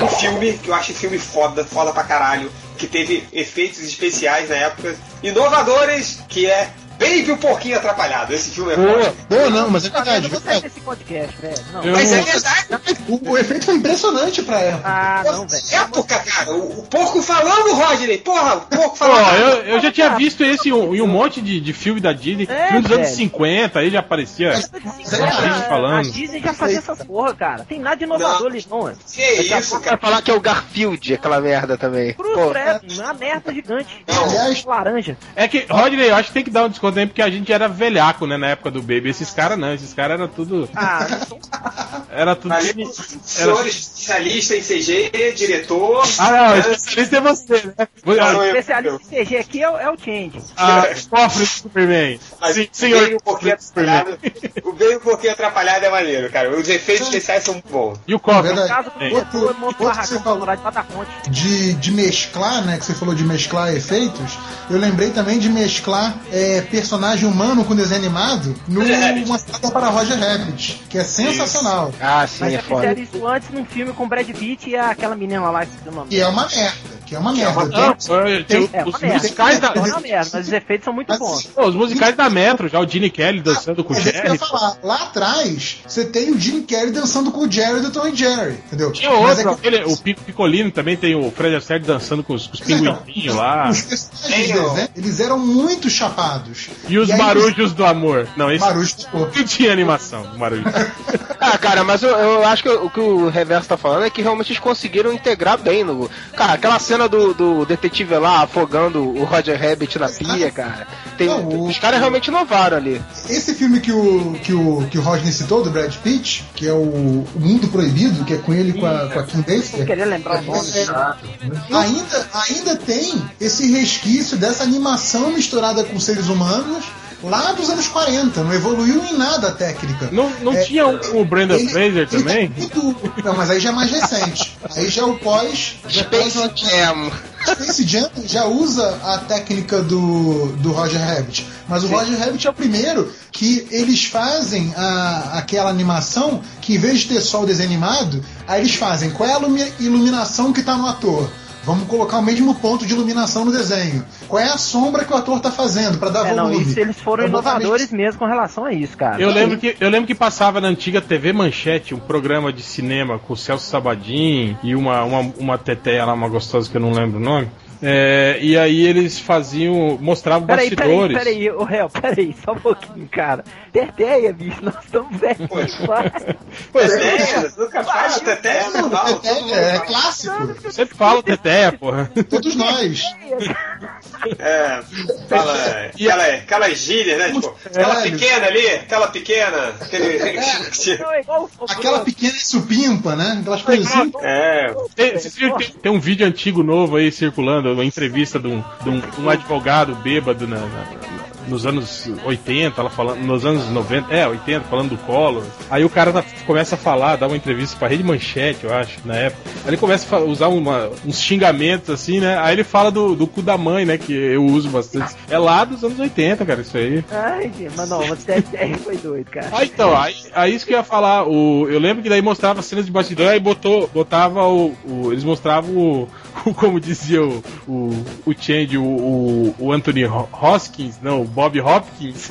um filme, que eu acho filme foda, foda pra caralho, que teve efeitos especiais na época, inovadores, que é Baby o Porquinho Atrapalhado. Esse filme é Boa. Boa, não, mas é Eu verdade. não vou sair desse podcast, velho. Não. Mas é verdade. O, o efeito foi impressionante pra época. Ah, não, velho. Época, cara. O, o porco falando, Rodney. Porra, o porco Pô, falando. eu, eu já tinha visto esse em um, em um monte de, de filme da Disney. É, filme dos anos velho. 50, aí já aparecia. Mas- Mas, é a- falando. A Disney já fazia essas porra, cara. Tem nada de inovador Não. ali, não, mano. Que isso, Vai cara. falar que é o Garfield, aquela merda também. Cruz, Pô, credo, uma merda gigante. Aliás- laranja. É que, Rodney, eu acho que tem que dar um desconto aí, porque a gente era velhaco, né, na época do Baby. Esses caras não, esses caras era tudo. Ah, Era tudo. Ali, Era... senhor especialista em CG, diretor. Ah, não, especialista é você, né? Não, especialista em CG aqui é, o- é o Change. Ah, cofre do Superman. Mas Sim, o senhor. Baby um pouquinho atrapalhado. O Baby um pouquinho atrapalhado é maneiro, cara. Os efeitos especiais são muito bons. E o cofre? Verdade. Caso diretor, Outro- você falou. Fonte. de, de mesclar, né? Que você falou de mesclar efeitos. Eu lembrei também de mesclar é, personagem humano com desenho animado Rabbit. numa saga para Roger Rabbit, que é sensacional. Ah, sim, Mas é já foda. fizeram isso antes num filme com Brad Pitt e aquela menina lá, que o nome. Que é uma merda. Que é uma merda. Mas os efeitos são muito Mas, bons. Pô, os musicais da Metro, já o Gene Kelly dançando com o Jerry. falar. Lá atrás, você tem o Jim Carrey dançando com o Jerry do Tom e Jerry, entendeu? Tinha outro, é que aquele, o Pico Picolino também tem o Fred Astaire dançando com os, com os pinguinzinhos lá. os personagens do desenho, eles eram muito chapados. E os aí marujos do amor. Não, esse pô. não tinha animação, o marujo. Ah, cara, mas eu, eu acho que o que o Reverso tá falando é que realmente eles conseguiram integrar bem no. Cara, aquela cena do, do detetive lá afogando o Roger Rabbit na pia, cara. Tem, Não, o- os caras realmente inovaram ali. Esse filme que o, que o, que o Rodney citou, do Brad Pitt, que é o, o Mundo Proibido, que é com ele e com a, com a Kim Basinger, queria lembrar o nome. é, ainda, ainda tem esse resquício dessa animação misturada com seres humanos lá dos anos 40. Não evoluiu em nada a técnica. Não, não É, tinha o, o Brandon Ele- Fraser ele também? muito- Não, mas aí já é mais recente. Aí já é o pós. Já é pós Space Jam. Space Jam já usa a técnica do, do Roger Rabbit. Mas o Roger Rabbit é o primeiro que eles fazem a, aquela animação que em vez de ter só o desenho animado, aí eles fazem qual é a ilumi- iluminação que está no ator. Vamos colocar o mesmo ponto de iluminação no desenho. Qual é a sombra que o ator está fazendo para dar É, não, volume? isso eles foram inovadores mesmo com relação a isso, cara. Eu lembro, que, eu lembro que passava na antiga TV Manchete um programa de cinema com o Celso Sabadim e uma, uma, uma teteia lá, uma gostosa que eu não lembro o nome. É, e aí eles faziam, mostravam Peraí, peraí, bastidores. peraí, ô réu, peraí, só um pouquinho, cara. Teteia, bicho, nós estamos velhos. Pois é, Teté, nunca faz, Teté é normal. É, é, é clássico. eu sempre falo teteia, porra. Todos nós. É, fala, aquela, aquelas gírias, né? Tipo, aquela pequena ali, aquela pequena. Aquele... É o- Aquela pequena supimpa, né? Aquelas coisas assim. É, tem, tem um vídeo antigo novo aí circulando, uma entrevista de um, de um, um advogado bêbado na- na- nos anos 80, ela falando, nos anos 90, é, 80, falando do Collor. Aí o cara tá- começa a falar, dá uma entrevista pra Rede Manchete, eu acho, na época. Aí ele começa a usar uma- uns xingamentos assim, né? Aí ele fala do, do cu da mãe, né? Que eu uso bastante. É lá dos anos 80, cara, isso aí. Ai, mas não, mas Teteia foi doido, cara. Ah, então, aí, aí isso que eu ia falar. O, eu lembro que daí mostrava cenas de bastidor, aí botou, botava o, o- Eles mostravam o, o- Como dizia o, o, o Change, o, o, o Anthony Ho- Hoskins, não, Bob Hopkins,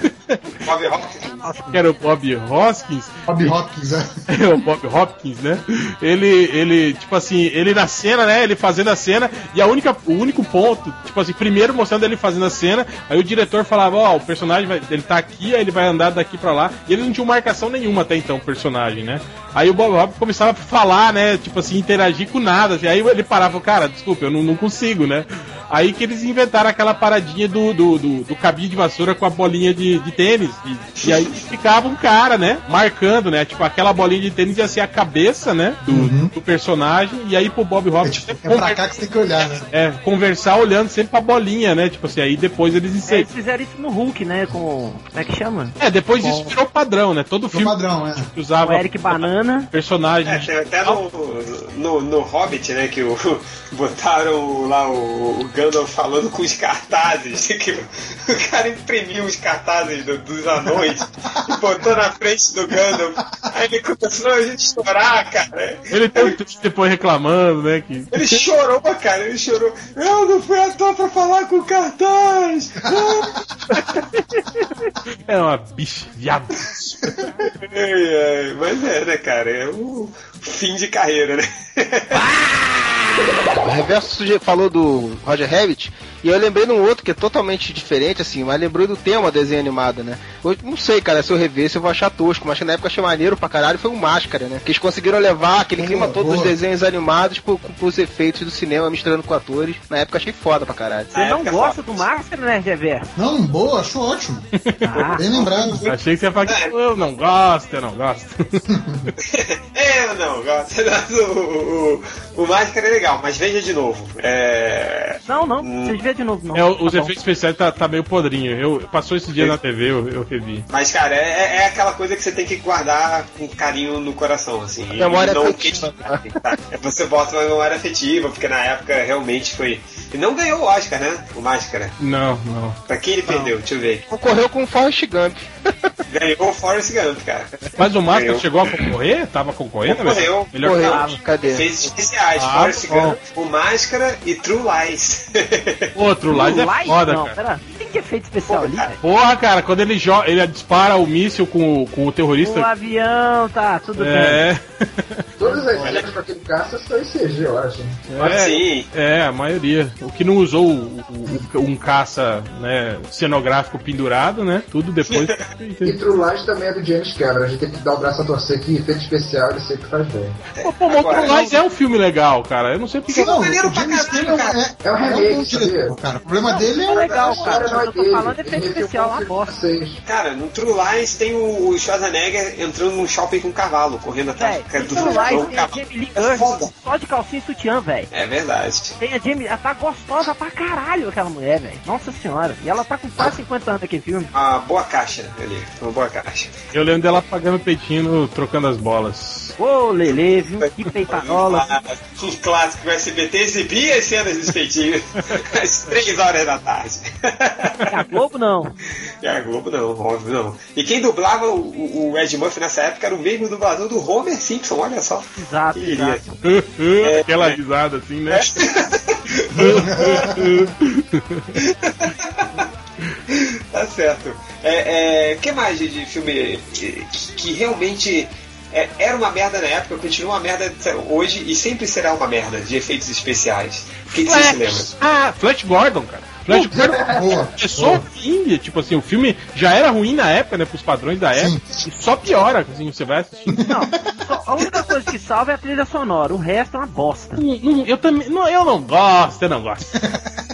Bob Rock. que era o Bob Hoskins, Bob Hopkins, é. é, o Bob Hopkins, né? Ele, ele, tipo assim, ele na cena, né? Ele fazendo a cena, e a única, o único ponto, tipo assim, primeiro mostrando ele fazendo a cena, aí o diretor falava, ó, o personagem vai, ele tá aqui, aí ele vai andar daqui pra lá, e ele não tinha marcação nenhuma até então, o personagem, né? Aí o Bob Hopkins começava a falar, né? Tipo assim, interagir com nada, assim, aí ele parava, cara, desculpa, eu não, não consigo, né? Aí que eles inventaram aquela paradinha do, do, do, do cabinho de vassoura com a bolinha de, de tênis. E, e aí ficava um cara, né? Marcando, né? Tipo, aquela bolinha de tênis ia ser a cabeça, né? Do, do personagem. E aí pro Bob É, Hopkins tipo, é conver- pra cá que você tem que olhar, né? é, conversar olhando sempre pra bolinha, né? Tipo assim, aí depois eles É, inseram. eles fizeram isso no Hulk, né? Com. Como é que chama? É, depois isso virou padrão, né? Todo filme padrão, é. que O usava Eric Banana. personagem. É, até no, no, no Hobbit, né, que o, botaram lá o, o Gandalf falando com os cartazes. Que o cara imprimiu os cartazes do- dos anões e botou na frente do Gandalf. Aí ele começou a gente chorar, cara. Ele tem um tweet depois reclamando, né? Que... Ele chorou, cara, ele chorou. Eu não fui à toa pra falar com o cartaz! É uma bicha, viado. Mas é, né, cara? É o fim de carreira, né? O Reverso falou do Roger Rabbit, e eu lembrei de um outro que é totalmente diferente, assim, mas lembrei do tema desenho animado, né? Eu não sei, cara, se eu rever, se eu vou achar tosco, mas que na época eu achei maneiro pra caralho foi o Máscara, né? Que eles conseguiram levar aquele clima Boa, todo dos boa. desenhos animados pro, pros efeitos do cinema, misturando com atores. Na época achei foda pra caralho. Você não época gosta do Máscara, né, Rever? Não, boa, acho ótimo. Ah, Bem lembrado. Achei que você ia falar que eu não gosto, eu não gosto. Eu não gosto. O, o, o, o Máscara é legal, mas veja de novo. É. não, não, vocês vê de novo, não. É, os Tá efeitos especiais tá, tá meio podrinho. Eu, passou esse dia na TV, eu, eu revi. Mas, cara, é, é aquela coisa que você tem que guardar com carinho no coração, assim. E Memória não afetiva. Tá? Você bota uma memória afetiva, porque na época realmente foi. E não ganhou o Oscar, né? O Máscara. Não, não. Pra quem ele perdeu? Deixa eu ver. Concorreu com o Forrest Gump. Ganhou o Forrest Gump, cara. Mas o Máscara chegou a concorrer? Tava concorrendo? né? Concorreu. Melhor Correu. tava. Cadê? Efeitos especiais, Ah, Forrest bom. Gump, o Máscara e True Lies. Outro lá é foda, não, cara. pera, que efeito especial ali, velho. Porra, cara, quando ele joga, ele dispara o míssil com, o- com o O terrorista. avião, tá, tudo bem. É, Todas as cenas com aquele caça são em CG, eu acho. é, Sim. é, a maioria. O que não usou o- o- um caça né, cenográfico pendurado, né? Tudo depois. E True Lies também é do James Cameron. A gente tem que dar o braço a torcer que efeito especial ele sempre faz bem. Pô, pô, Monstro Lies é um filme legal, cara. Eu não sei porque. Não, maneiro o pra James Cameron cara. é, É um remake, bom sabia? diretor, cara. O problema dele É é legal, cara. É Eu tô falando Ele efeito especial, uma bosta. Cara, no True Lies tem o Schwarzenegger entrando num shopping com um cavalo, correndo atrás Véi, cara, do True Lies um tem a cavalo. Jamie Lee É. Curtis só de calcinha e sutiã, velho. É verdade. Tem a Jamie, ela tá gostosa pra caralho, aquela mulher, velho. Nossa senhora. E ela tá com quase 50 anos naquele filme. Uma boa caixa ali. Uma boa caixa. Eu lembro dela pagando peitinho, trocando as bolas. Ô, Lele, viu? Que peitarola. Um clássico do SBT exibia as cenas dos peitinhos às 3 horas da tarde. É a Globo, não. E a Globo não, óbvio não. E quem dublava o, o Ed Murphy nessa época era o mesmo dublador do Homer Simpson, olha só. Exato, exato. Aquela risada assim, né? Tá certo. É, é, que mais de, de filme que, que realmente é, era uma merda na época, continua uma merda hoje e sempre será uma merda de efeitos especiais? O que, que você se lembra? Ah, Flash Gordon, cara. Flash Gordon boa. começou ruim, tipo assim, o filme já era ruim na época, né, pros padrões da época, e só piora, assim, você vai assistir. Não, a única coisa que salva é a trilha sonora. O resto é uma bosta. Não, não, eu também, não, eu não gosto, eu não gosto.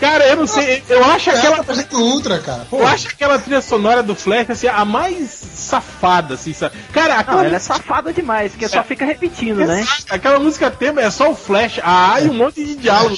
Cara, eu não sei, eu acho É aquela, ultra, cara. Pô, eu acho aquela trilha sonora do Flash, assim, a mais safada, assim, sabe? Cara, Não, aquela, ela é safada demais, porque só fica repetindo, né? aquela música tema é só o Flash, a A e um monte de diálogo.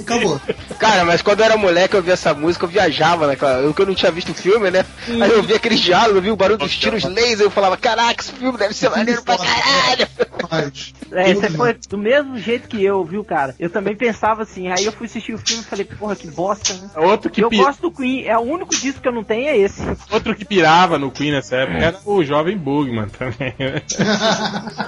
Acabou. Cara, mas quando eu era moleque, eu via essa música, eu viajava naquela. Eu que eu não tinha visto o filme, né? Aí eu via aqueles diálogos, eu via o barulho dos tiros laser, eu falava, caraca, esse filme deve ser maneiro pra caralho. Mas, É, você foi do mesmo jeito que eu, viu, cara? Eu também pensava assim, aí eu fui assistir o filme e falei, porra, que bosta, né? Outro que, eu pi- gosto do Queen, é o único disco que eu não tenho é esse. outro que pirava no Queen nessa época era o jovem Bugman também. né?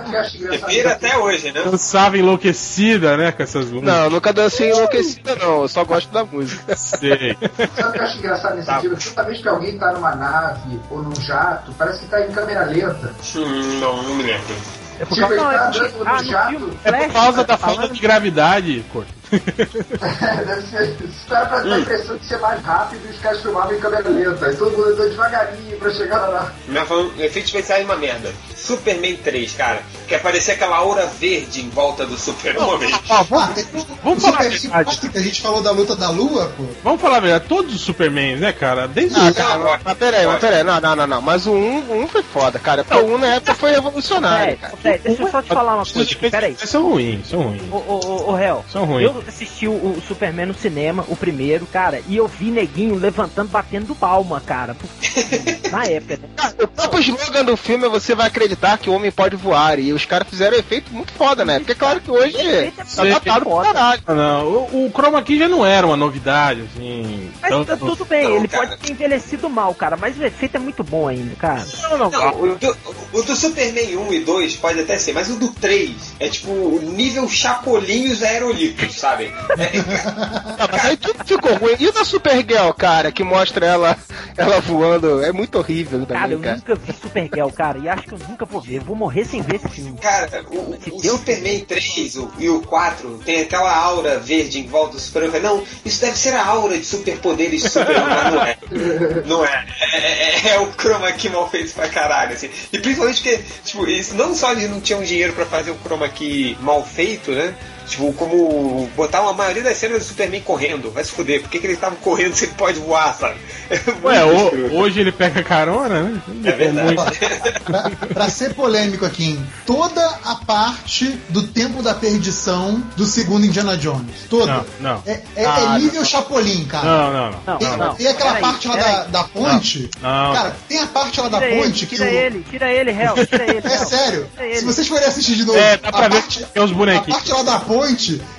Engraçado? Vira até hoje, né? Dançava enlouquecida, né, com essas luzes. Não, nunca dancei enlouquecida, não. Eu só gosto da música. Sei. Sabe o que eu acho engraçado nesse Tá. sentido? Toda vez que alguém tá numa nave ou num jato, parece que tá em câmera lenta. Hum, não, não me lembro. É por Tipo, causa, não, tá é porque, ah, no jato. filme É por causa da tá falta falando- de gravidade, Corto. Deve ser, os caras pra dar a impressão de ser mais rápido e os caras filmavam em câmera lenta. E todo mundo andou devagarinho pra chegar lá. Mas falando, efeitos especiais é uma merda. Superman 3, cara. Que aparecia aquela aura verde em volta do ah, vamos, tem vamos o falar a verdade. Gente falou da luta da lua, pô. Vamos falar a verdade. Todos os Supermans, né, cara? Desde Ah, o. cara, mas peraí, mas peraí, não, não, não, não. Mas o 1, um, um foi foda, cara. Porque o 1 na época foi revolucionário, cara. véi, deixa eu só te falar uma coisa peraí. São ruins, são ruins. Ô, ô, ô, Hel, São ruins. Eu assisti o, o Superman no cinema, o primeiro, cara, e eu vi neguinho levantando, batendo palma, cara. Na época, né? Cara, o próprio slogan do filme é você vai acreditar que o homem pode voar. E os caras fizeram um efeito muito foda, né? Porque é claro que hoje Efeito é tá datado pro caralho. Ah, não, o, o Chroma Key já não era uma novidade, assim. Mas tanto- tá tudo bem, Não, ele cara. pode ter envelhecido mal, cara, mas o efeito é muito bom ainda, cara. Não, não, Não, o do, o do Superman 1 e 2 pode até ser, mas o do 3 é tipo o nível Chapolinhos aerolitos, sabe? Ah, mas aí tudo ficou ruim. E o da Supergirl, cara, que mostra ela, ela voando? É muito horrível Cara, também, eu cara. nunca vi Supergirl, cara, e acho que eu nunca vou ver. Eu vou morrer sem ver esse filme. Cara, o, Se o Deus Superman 3 o- e o 4 tem aquela aura verde em volta do Superman. Não, isso deve ser a aura de superpoderes de Superman, mas não é. Não é. É, é- é o chroma key mal feito pra caralho, assim. E principalmente porque, tipo, eles não só eles não tinham dinheiro pra fazer o chroma key mal feito, né? Tipo, como botar uma maioria das cenas do Superman correndo. Vai se fuder. Por que, que eles estavam correndo se ele pode voar, sabe? É Ué, o- hoje ele pega carona, né? É verdade. Pra, pra ser polêmico aqui, toda a parte do tempo da perdição do segundo Indiana Jones. Toda. Não, não. É, é- é Ah, nível Chapolin, cara. Não, não, não. Não, Tem, não, não. tem aquela Peraí, parte lá peraí. da, da ponte. Não. Cara, tem a parte lá da Tira ele, ponte que tira o. ele, tira ele, Hel, tira ele. É sério. Tira ele. Se vocês forem assistir de novo, É, dá pra a ver parte, que tem os a bonequinhos. parte lá da ponte,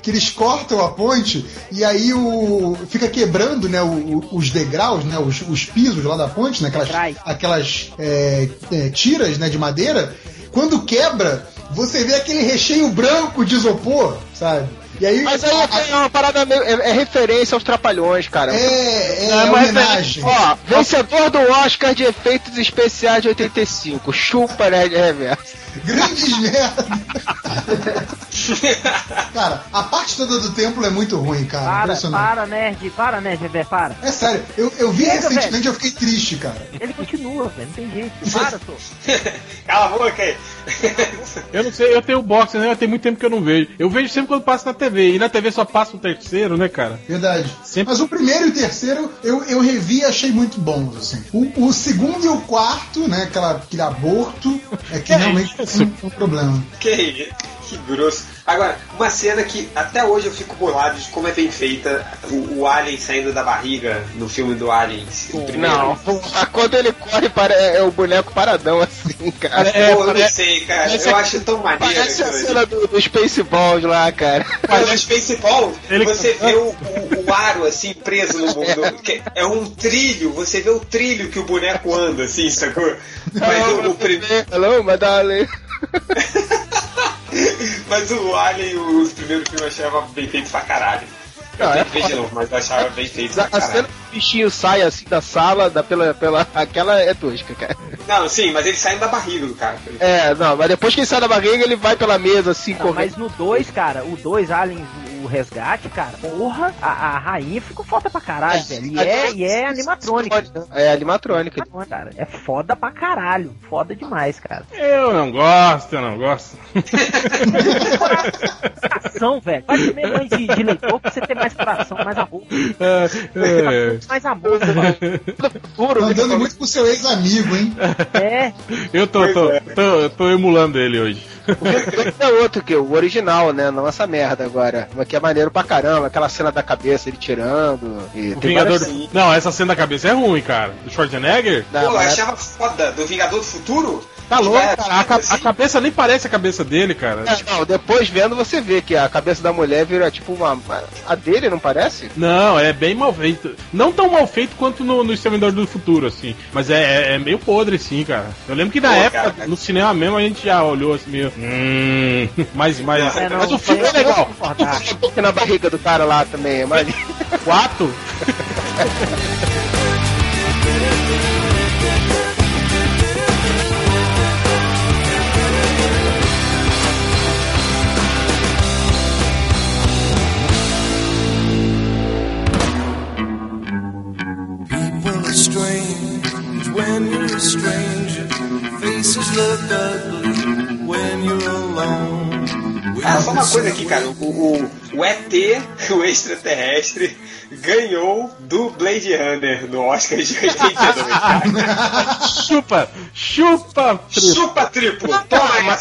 que eles cortam a ponte e aí o fica quebrando, né, o- o- os degraus, né, os, os pisos lá da ponte, né, aquelas, aquelas é, é, tiras, né, de madeira. Quando quebra, você vê aquele recheio branco de isopor, sabe? E aí Mas aí a- é uma parada meio. É, é referência aos trapalhões, cara. é, é, Não, mas homenagem. Ó, vencedor do Oscar de efeitos especiais de 85. Chupa, né, reverso. Grandes merda. cara, a parte toda do templo é muito ruim, cara. Para, para, nerd, para, nerd, velho, para. É sério, eu, eu vi Chega, recentemente e eu fiquei triste, cara. Ele continua, velho, não tem jeito. Para, só. Cala a boca aí. Eu não sei, eu tenho boxe, né? Tem muito tempo que eu não vejo. Eu vejo sempre quando passa na TV. E na TV só passa o terceiro, né, cara? Verdade. Sempre- Mas o primeiro e o terceiro eu, eu revi e achei muito bons, assim. O, o segundo e o quarto, né, aquela, aquele aborto, é que É realmente um problema. Que, que grosso. Agora, uma cena que até hoje eu fico bolado de como é bem feita o, o Alien saindo da barriga no filme do Alien. Não, quando ele corre, para, é, é o boneco paradão assim, cara. É, Pô, eu não sei, cara. parece Eu acho tão maneiro. Parece a cena do, do Spaceballs lá, cara. Mas no Spaceball, Ele- você vê o, o, o aro assim preso no mundo. que É um trilho, você vê o trilho que o boneco anda, assim, sacou? Mas o, o primeiro. Hello, madame. Mas o Alien, os primeiros filmes eu achava bem feito pra caralho. Eu Não, é ver de novo, mas eu achava bem feito pra A cena que o bichinho sai assim da sala, da, pela, pela, aquela é tosca, cara. Não, sim, mas eles saem da barriga do cara. É, não, mas depois que ele sai da barriga, ele vai pela mesa assim, Não, correndo. mas no 2, cara, o 2 Aliens, o resgate, cara, porra, a, a rainha ficou foda pra caralho, velho. E é, e é animatrônica. É, animatrônica. Cara, é foda pra caralho. Foda demais, cara. Eu não gosto, eu não gosto. Coração, velho. Vai comer mãe de, de leitor pra você ter mais coração, mais amor. É, é, Mais amor, velho. Puro, Tá né? andando muito com seu ex-amigo, hein? É. eu tô, tô, tô, tô emulando ele hoje. É outro que o original, né? Não essa merda agora. Mas que é maneiro pra caramba, aquela cena da cabeça ele tirando. E O tem Vingador. sim. Não, essa cena da cabeça é ruim, cara. Do Schwarzenegger? Não, Pô, eu achava foda do Vingador do Futuro. Tá louco, vai cara. A, ca- assim. a cabeça nem parece a cabeça dele, cara. É, não, depois vendo você vê que a cabeça da mulher vira tipo uma. A dele, não parece? Não, é bem mal feito. Não tão mal feito quanto no, no Exterminador do Futuro, assim. Mas é, é- é meio podre, sim, cara. Eu lembro que na Pô, época, cara. no cinema mesmo, a gente já olhou assim meio. Hum. Mas, mas, É, não, mas o filme é legal. Um na barriga do cara lá também, mas. Quatro? Look ugly when you're alone. Ah, só uma coisa aqui, cara. O, o, o ET, o extraterrestre, ganhou do Blade Runner no Oscar de 82, cara. Chupa! Chupa! triplo. Chupa triplo! Toma!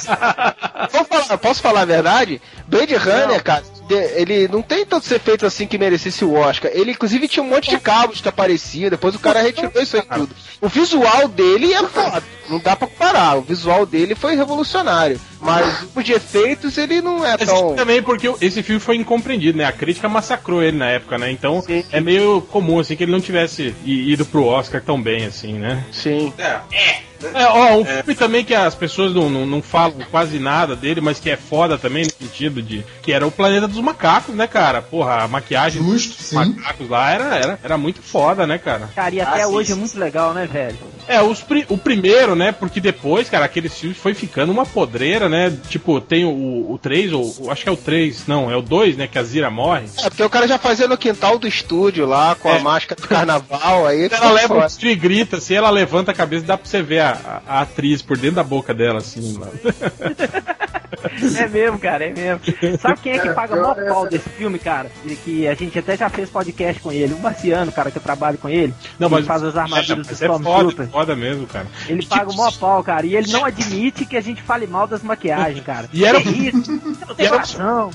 Vamos falar, posso falar a verdade? Blade Runner, cara, de- ele não tem tantos efeitos assim que merecesse o Oscar. Ele, inclusive, tinha um monte de cabos que apareciam, depois o cara retirou isso aí tudo. O visual dele é foda, não dá pra comparar. O visual dele foi revolucionário. Mas o de efeitos, ele não é tão. também porque esse filme foi incompreendido, né? A crítica massacrou ele na época, né? Então é meio comum, assim, que ele não tivesse ido pro Oscar tão bem, assim, né? Sim. É, é. É, ó, um filme também que as pessoas não, não, não falam quase nada dele, mas que é foda também no sentido de. Que era o Planeta dos Macacos, né, cara? Porra, a maquiagem Justo, dos sim. macacos lá era, era, era muito foda, né, cara? Cara, e até Ah, sim, hoje sim, é muito legal, né, velho? É, os o primeiro, né? Porque depois, cara, aquele filme foi ficando uma podreira, né? Tipo, tem o, o 3, ou acho que é o 3, não, é o 2, né? Que a Zira morre. É, porque o cara já fazia no quintal do estúdio lá, com É. a máscara do carnaval, aí Ela leva um tiro e grita, assim, ela levanta a cabeça, dá pra você ver a, a- a atriz por dentro da boca dela, assim, mano. É mesmo, cara, é mesmo. Sabe quem é que paga pior mó é pau desse filme, cara? E que a gente até já fez podcast com ele. O Marciano, cara, que eu trabalho com ele. Não, ele mas faz as armaduras é, do mas é Stormtrooper. foda, foda mesmo, cara. Ele E, paga tipo, o maior pau, cara. E ele não admite que a gente fale mal das maquiagens, cara. E era- Que isso? E era-.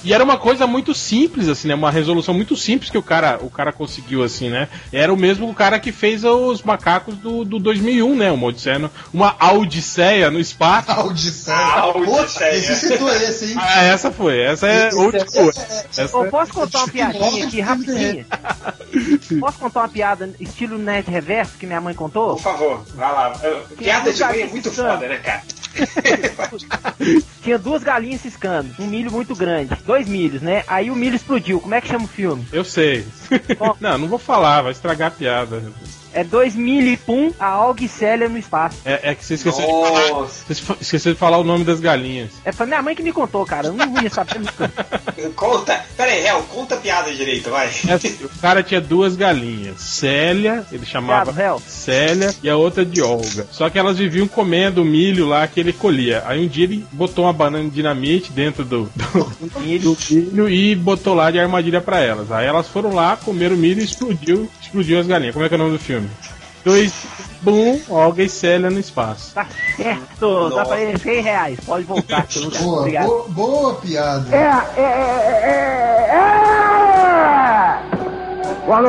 E era uma coisa muito simples, assim, né? Uma resolução muito simples que o cara, o cara conseguiu, assim, né? Era o mesmo cara que fez os macacos do, do 2001, né? Uma Odisseia, no- uma Odisseia no espaço. Odisseia. Odisseia. Ressuscitou esse, hein? Ah, essa foi. Essa é old school. Essa Eu posso contar uma piadinha aqui Morre, rapidinha? Posso contar uma piada estilo Nerd Reverso que minha mãe contou? Por favor, vai lá. Piada de mãe é muito Ciscando. foda, né, cara? Tinha duas galinhas ciscando, um milho muito grande, dois milhos, né? Aí o milho explodiu. Como é que chama o filme? Eu sei. não, não vou falar, vai estragar a piada. É dois e pum, a Augicélia no espaço. É, é que você esqueceu de falar. Você esqueceu de falar o nome das galinhas. É pra minha mãe que me contou, cara. Eu não ia saber nunca. Conta. Pera aí, Hel, conta a piada direito, vai. Essa- o cara tinha duas galinhas. Célia, ele chamava réu. Célia, e a outra de Olga. Só que elas viviam comendo o milho lá que ele colhia. Aí um dia ele botou uma banana de dinamite dentro do, do, Milho. do milho e botou lá de armadilha pra elas. Aí elas foram lá, comeram o milho e explodiu, explodiu as galinhas. Como é que é o nome do filme? Dois, bum, Olga e Célia no espaço. Tá certo. Dá pra ele 100 reais. Pode voltar. que eu não- Boa, Obrigado. boa, boa piada.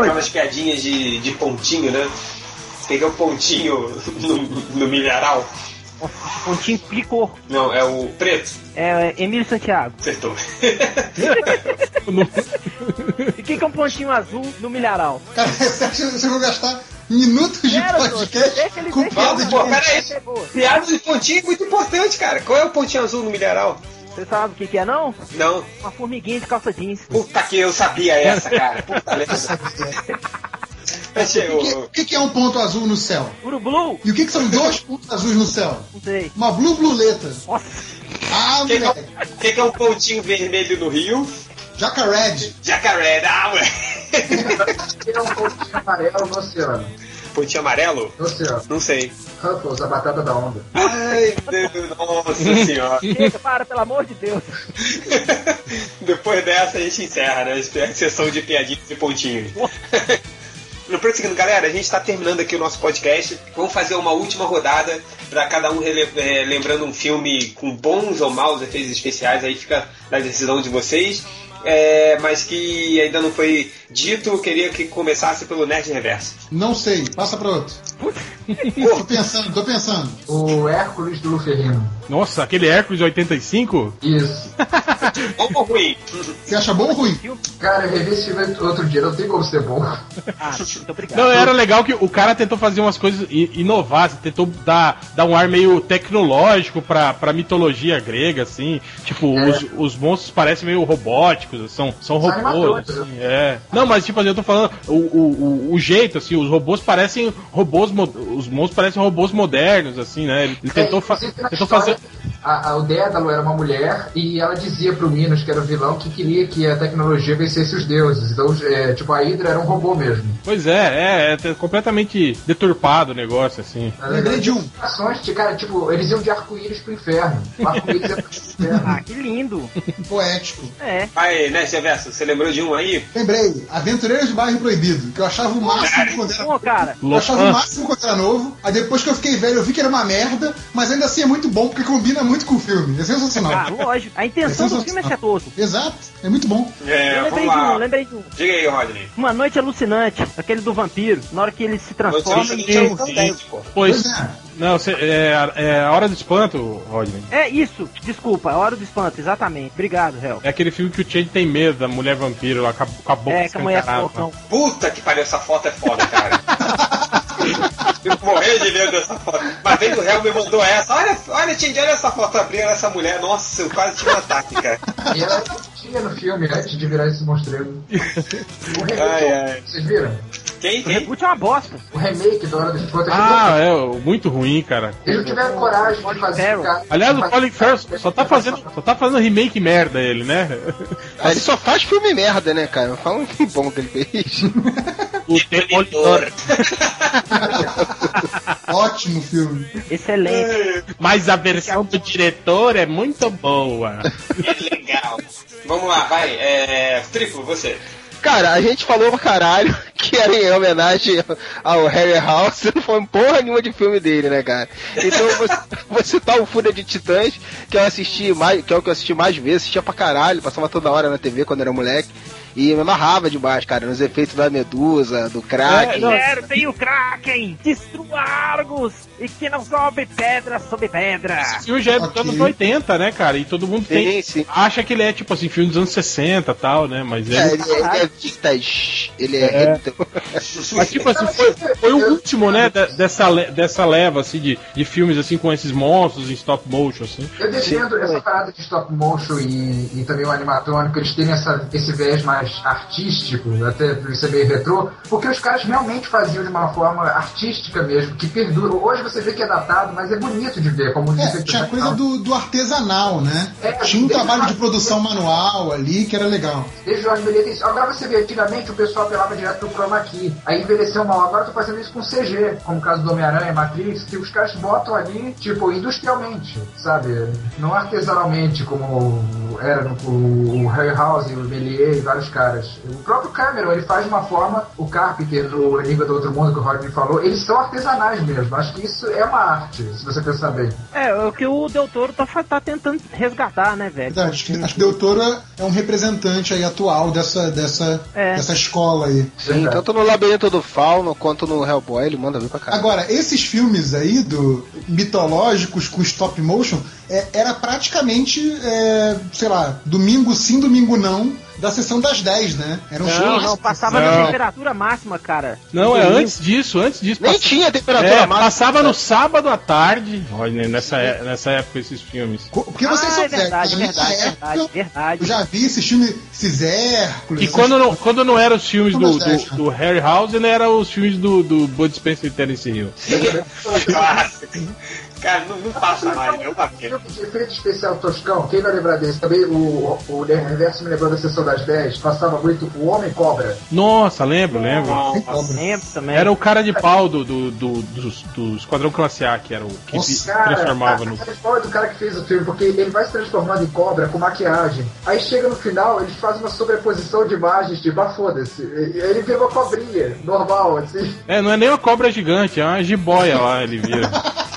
Aquelas piadinhas de, de pontinho, né? Peguei o pontinho no, no milharal. Pontinho picou. Não, é o preto. É, é Emílio Santiago. Acertou. E o que, que é um pontinho azul no milharal? Cara, você acha que vocês vão gastar minutos de Quero, podcast ele- de Pô, pontinho? pera aí. Essa é boa. Piada de pontinho é muito importante, cara. Qual é o pontinho azul no milharal? Você sabe o que, que é, não? Não. Uma formiguinha de calça jeans. Puta que eu sabia essa, cara. Puta merda. O que, o- que que é um ponto azul no céu? Uru Blue? E o que, que são dois pontos azuis no céu? Não sei. Uma blue bluleta. Nossa. Ah, O que, que, é, moleque. o- que que é um pontinho vermelho no rio? Jacaré. Jacaré, ah, ué. É um pontinho amarelo no oceano. Pontinho amarelo? No oceano. Não sei. Ruffles, a batata da onda. Ai, Deus, nossa senhora. Chega, para, pelo amor de Deus. Depois dessa a gente encerra, né? A sessão de piadinhas e pontinhos. No prosseguindo, galera, a gente está terminando aqui o nosso podcast. Vamos fazer uma última rodada para cada um eh, lembrando um filme com bons ou maus efeitos especiais. Aí fica na decisão de vocês. É, mas que ainda não foi dito, eu queria que começasse pelo Nerd Reverso. Não sei, passa pra outro. tô pensando, tô pensando. O Hércules do Luferrino. Nossa, aquele Hércules 85? Isso. Bom ou ruim? Você acha bom ou ruim? Cara, eu revi esse filme outro dia, não tem como ser bom. Ah, muito obrigado. Não, era legal que o cara tentou fazer umas coisas i- inovar, assim, tentou dar, dar um ar meio tecnológico pra, pra mitologia grega, assim. Tipo, É. os, os monstros parecem meio robóticos, são, são robôs, assim, é. Não, mas tipo assim, eu tô falando, o, o, o, jeito, assim, os robôs parecem robôs, os monstros parecem robôs modernos, assim, né? Ele, ele tentou, fa tentou fazer... A, a, o Dédalo era uma mulher e ela dizia pro Minos, que era o vilão, que queria que a tecnologia vencesse os deuses. Então, é, tipo, a Hydra era um robô mesmo. Pois é, é, é completamente deturpado o negócio, assim. Lembrei de um. Ações de cara, tipo, eles iam de arco-íris pro inferno. O arco-íris ia pro inferno. Ah, que lindo. Poético. É. Aí, Nerd Reverso, você lembrou de um aí? Lembrei, Aventureiros do Bairro Proibido, que eu achava o máximo quando era. Pô, cara. Eu achava o máximo quando era novo. Aí depois que eu fiquei velho, eu vi que era uma merda, mas ainda assim é muito bom porque combina muito com o filme. É sensacional. Ah, lógico. A intenção É do filme é ser tosco. Exato. É muito bom. É, Eu lembrei vamos de um, lembrei de um. Diga aí, Rodney. Uma noite alucinante, aquele do vampiro. Na hora que ele se transforma Notícia em. John Candelas, pô. Pois, Pois é. não, cê- é, é a hora do espanto, Rodney. É isso, desculpa, a hora do espanto, exatamente. Obrigado, Hel. É aquele filme que o Change tem medo da mulher vampiro lá com a, com a boca É, que a mulher porcão. Puta que pariu, essa foto é foda, cara. Eu morri de medo dessa foto. Uma vez o réu me mandou essa. Olha, olha, Tindy, olha essa foto abrindo essa mulher. Nossa, eu quase tive um ataque, cara. E ela tinha no filme, antes de virar esse monstro. O remake, Ai, ai. vocês viram? Quem? O Quem? reboot é uma bosta. O remake do Hora do Espanto. Ah, é, muito ruim, cara. Eles não tiveram coragem de fazer o cara. Aliás, o Colin Farrell só tá fazendo, só tá fazendo remake merda ele, né? Ah, ele só faz filme merda, né, cara? Fala um filme bom que ele fez. O Demolidor. Ótimo filme. Excelente. Mas a versão do diretor é muito boa. Que legal. Vamos lá, vai. É... Triplo, você. Cara, a gente falou pra caralho que era em homenagem ao Harry House, não foi porra nenhuma de filme dele, né, cara? Então eu vou, vou citar o Fúria de Titãs, que eu assisti mais, que é o que eu assisti mais vezes, assistia pra caralho, passava toda hora na TV quando era moleque. E me amarrava demais, cara, nos efeitos da Medusa, do Kraken. não. Quero, tem o Kraken! Destrua Argos! E que não sobe pedra sobre pedra! Esse filme já é dos Ok. anos 80, né, cara? E todo mundo tem, Sim, sim. acha que ele é tipo assim, filme dos anos 60 e tal, né? Mas É, ele. ele, ele é vintage, ele é, É. retro. Mas tipo assim, foi, foi o último, né, de- dessa, le- dessa leva assim, de, de filmes assim com esses monstros em stop motion, assim. Eu defendo essa parada de stop motion e, e também o animatrônico, eles terem essa, esse viés mais artístico, até por ser meio retrô, porque os caras realmente faziam de uma forma artística mesmo, que perdura. Hoje você vê que é datado, mas é bonito de ver, como É, tinha coisa do, do artesanal, né? É, Tinha um trabalho de produção manual ali que era legal. Desde o envelheceu isso. Agora você vê, antigamente o pessoal apelava direto pro chroma key. Aí envelheceu mal. Agora eu tô fazendo isso com CG, como o caso do Homem-Aranha, Matrix, que os caras botam ali, tipo, industrialmente, sabe? Não artesanalmente, como era no, o, o Harry House, o Melier e vários caras. O próprio Cameron, ele faz de uma forma, o Carpenter no Enigma do Outro Mundo, que o Rodney falou, eles são artesanais mesmo. Acho que isso é uma arte, se você pensar bem. É, o que o Del Toro tá, tá tentando resgatar, né, velho? Verdade, acho que, acho que Del Toro é um representante aí atual dessa, dessa, É. dessa escola aí. Sim, Verdade. tanto no Labirinto do Fauno quanto no Hellboy, ele manda ver pra caralho. Agora, esses filmes aí do mitológicos com stop motion é, era praticamente, é, sei lá, domingo sim, domingo não, da sessão das 10, né? Era um Não, show. não, passava Não. na temperatura máxima, cara. Não, é antes disso, antes disso. Nem passa- tinha temperatura É, máxima. passava no sábado à tarde. Olha, nessa, é- nessa época esses filmes. Porque vocês ah, são é verdade, velhos. Na verdade, minha verdade, época, verdade. Eu já vi esses filmes, esses Hércules. E quando não, quando não eram os filmes do, do, do Harry House, né, eram os filmes do, do Bud Spencer e Terence Hill. Cara, não, não passa mais, é uma pena. De efeito especial Toscão, quem vai lembrar desse? Também o, o Reverso me lembrou da sessão das 10, passava muito o Homem Cobra. Nossa, lembro, lembro. Nossa. Lembro também. Era o cara de pau do, do, do, do, do Esquadrão Classe A, que era o que Nossa, se Cara, transformava a, no. a história do cara que fez o filme, porque ele vai se transformando em cobra com maquiagem. Aí chega no final, eles fazem uma sobreposição de imagens, tipo, ah, foda-se. E- Ele vê uma cobrinha, normal, assim. É, não é nem uma cobra gigante, é uma jiboia lá, ele vira.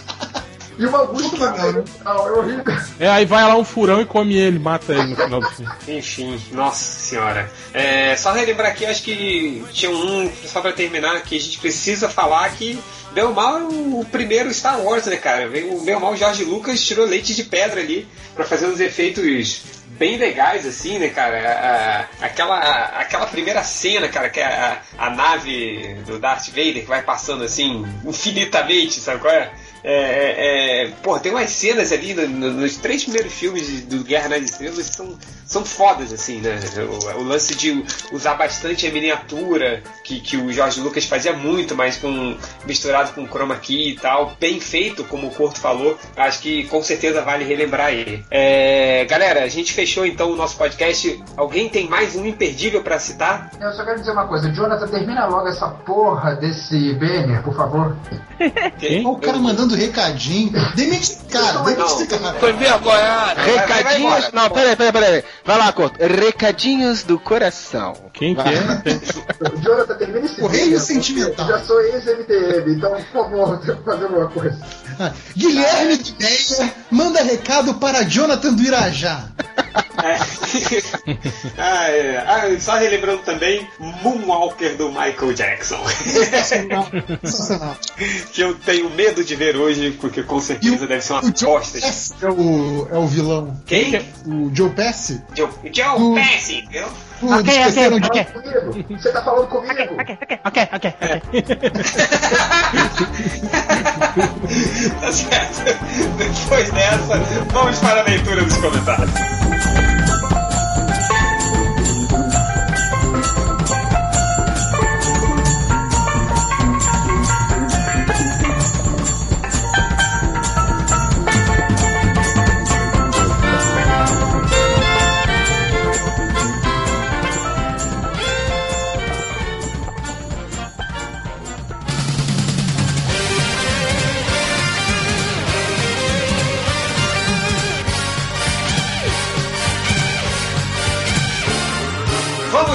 E o Augusto Não, Matheus, né? é horrível. É, aí vai lá um furão e come ele, mata ele no final do filme. Enfim, nossa senhora. É, só relembrar aqui, acho que tinha um, só pra terminar, que a gente precisa falar que Bem mal é o, primeiro Star Wars, né, cara? O bem mal George Lucas tirou leite de pedra ali pra fazer uns efeitos bem legais, assim, né, cara? A- a- aquela, aquela primeira cena, cara, que é a, a nave do Darth Vader que vai passando assim infinitamente, sabe qual é? É, é, é, tem umas cenas ali no- no- nos três primeiros filmes do Guerra nas Estrelas que são, são fodas, assim, né? O, o lance de usar bastante a miniatura, que, que o George Lucas fazia muito, mas com misturado com chroma key e tal, bem feito, como o Corto falou, acho que com certeza vale relembrar ele. É, galera, a gente fechou então o nosso podcast. Alguém tem mais um imperdível pra citar? Eu só quero dizer uma coisa, Jonathan, termina logo essa porra desse banner, por favor. Quem? Olha o cara mandando recadinho. Demite cara, demite cara. Foi Recadinhos. embora. Não, peraí, peraí, peraí. Vai lá, Corto. Recadinhos do coração. Quem que é? Jonathan, termina esse Correio vídeo, sentimental. Eu já sou ex-MDM, então, por favor, tem que fazer alguma coisa. Ah, Guilherme de Meia manda recado para Jonathan do Irajá. É. ah, é. Ah, só relembrando também Moonwalker do Michael Jackson. Sensacional. que eu tenho medo de ver hoje, porque com certeza deve ser uma. Pesci é o, é o vilão. Quem? O Joe Pesci. Joe, Joe O- Pesci, viu? O Ok, ok, Esqueceram de- ok. Comigo? Você tá falando comigo? Ok, ok, ok, ok. Tá certo. Depois dessa, vamos para a leitura dos comentários.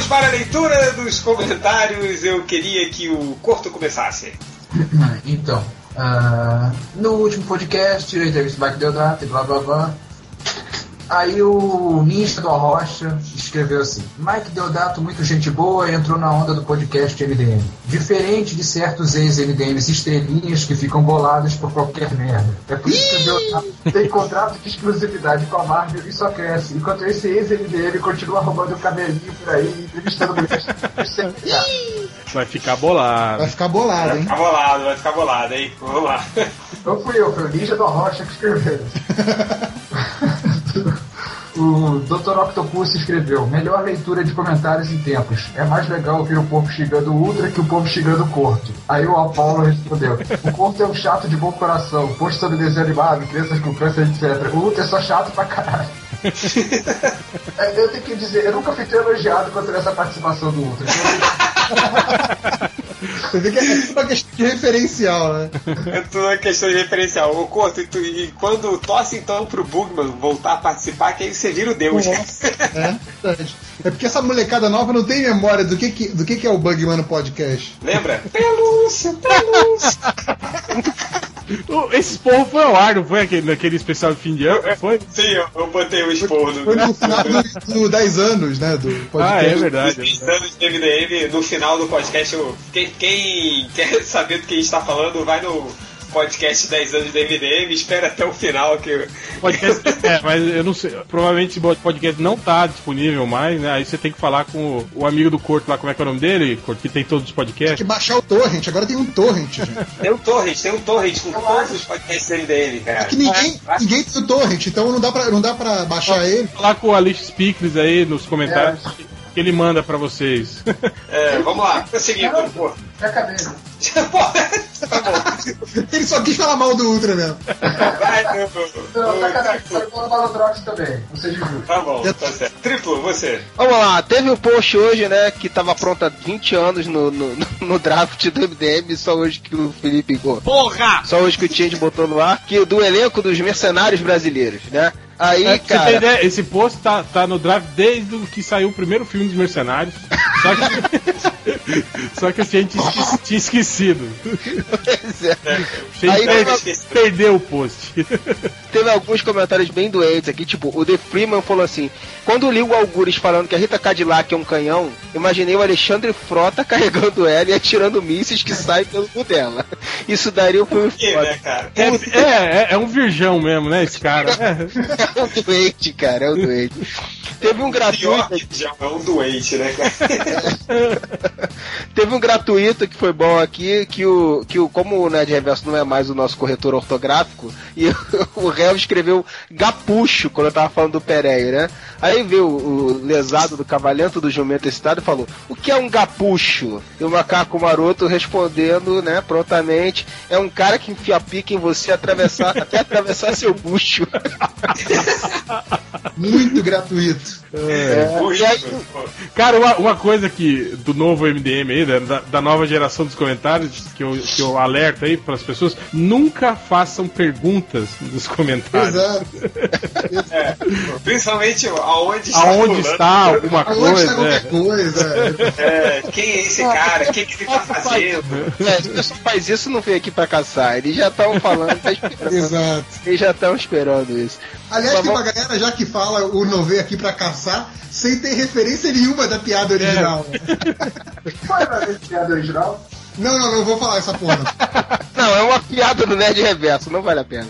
Para a leitura dos comentários. Eu queria que o Corto começasse. Então, ah, no último podcast, do Mike Deodato e blá blá blá. Aí o Ninja do Arrocha escreveu assim: Mike Deodato, muito gente boa, entrou na onda do podcast MDM. Diferente de certos ex-MDMs estrelinhas que ficam bolados por qualquer merda. É por isso que o Deodato tem contrato de exclusividade com a Marvel e só cresce. Enquanto esse ex-MDM continua roubando o cabelinho por aí, entrevistando mulheres. Vai ficar bolado. Vai ficar bolado, Vai hein? ficar bolado, vai ficar bolado, hein? Vamos lá. Não fui eu, foi o Ninja do Arrocha que escreveu. O Dr. Octopus escreveu: Melhor leitura de comentários em tempos. É mais legal ouvir o povo xingando o Ultra que o povo xingando o Corto. Aí o Apollo respondeu: O Corto é um chato de bom coração. Posto sobre desenho animado, crianças com câncer, etc. O Ultra é só chato pra caralho. É, eu tenho que dizer, eu nunca fui tão elogiado quanto nessa participação do Ultra. Você vê que é uma questão de referencial, né? É tudo uma questão de referencial. Ô, Corto, e, tu- e quando torce então pro Bugman voltar a participar, que aí você vira o Deus. É, verdade. É porque essa molecada nova não tem memória do que, que- do que, que é o Bugman no podcast. Lembra? Pelúcia, pelúcia. Esse porro foi ao ar, não foi aquele, naquele especial de fim de ano? Foi? Sim, eu, eu botei o esporro no. Foi no final do, do 10 anos, né? Do Ah, podcast. é verdade. Os anos de MDM, no final do podcast, eu- quem, quem quer saber do que a gente tá falando, vai no podcast 10 anos de MDM, espera até o final que. Podcast, é, mas eu não sei. Provavelmente esse podcast não tá disponível mais, né? Aí você tem que falar com o, o amigo do Corto lá, como é que é o nome dele? Corto, que tem todos os Tem que podcasts. baixar o torrent, agora tem um torrent, gente. Tem um torrent, tem um torrent com todos os podcasts do MDM, cara. É que ninguém, ninguém tem o torrent, então não dá pra, não dá pra baixar ele. Falar com o Alice Speakers aí nos comentários que ele manda pra vocês. É, vamos lá, prosseguindo, pô. Já acabei. Pô, tá bom. Ele só quis falar mal do Ultra mesmo. Vai, Não, tá triplo. Foi no Balodrox também. Você viu. Tá bom, tá certo. Triplo, você. Vamos lá, teve um post hoje, né, que tava pronto há 20 anos no, no, no draft do MDM, só hoje que o Felipe. oh, Porra! Só hoje que o Change botou no ar, que do elenco dos mercenários brasileiros, né? Aí, É, pra você cara. ideia, esse post tá, tá no draft desde que saiu o primeiro filme dos Mercenários. Só que, só que a gente esque- tinha esquecido. Pois é. Gente Aí per- teve- perdeu o post. teve alguns comentários bem doentes aqui, tipo, o The Freeman falou assim: quando li o Algures falando que a Rita Cadillac é um canhão, imaginei o Alexandre Frota carregando ela e atirando mísseis que saem pelo cu dela. Isso daria um filme Que, foda. né, cara? É, é, é um virgão mesmo, né, esse cara. É. É um doente, cara, é um doente. Teve um gratuito é um doente, né, cara? Teve um gratuito que foi bom aqui, que o, que o como o Nerd Reverso não é mais o nosso corretor ortográfico, e o réu escreveu gapucho quando eu tava falando do Pereio, né? Aí veio o, o lesado do cavalhento do jumento excitado e falou: O que é um gapucho? E o macaco maroto respondendo, né, prontamente: É um cara que enfia pica em você atravessar, até atravessar seu bucho. Muito gratuito. É, e aí. Cara, uma, uma coisa que do novo MDM aí, da- da, da nova geração dos comentários, que eu, que eu alerto aí para as pessoas, nunca façam perguntas nos comentários. Exato. É, principalmente aonde está Aonde está alguma Aonde está coisa? qualquer é. coisa? É, quem é esse cara? O que, que ele tá fazendo? é, se o pessoal faz isso, não veio aqui pra caçar. Eles já estão falando, tá esperando. Exato. Eles já estão esperando isso. Aliás, Mas tem uma galera já que fala o Nové aqui pra caçar sem ter referência nenhuma da piada original. Qual é a piada original? Não, não, não vou falar essa porra. não. É uma piada do Nerd Reverso, não vale a pena.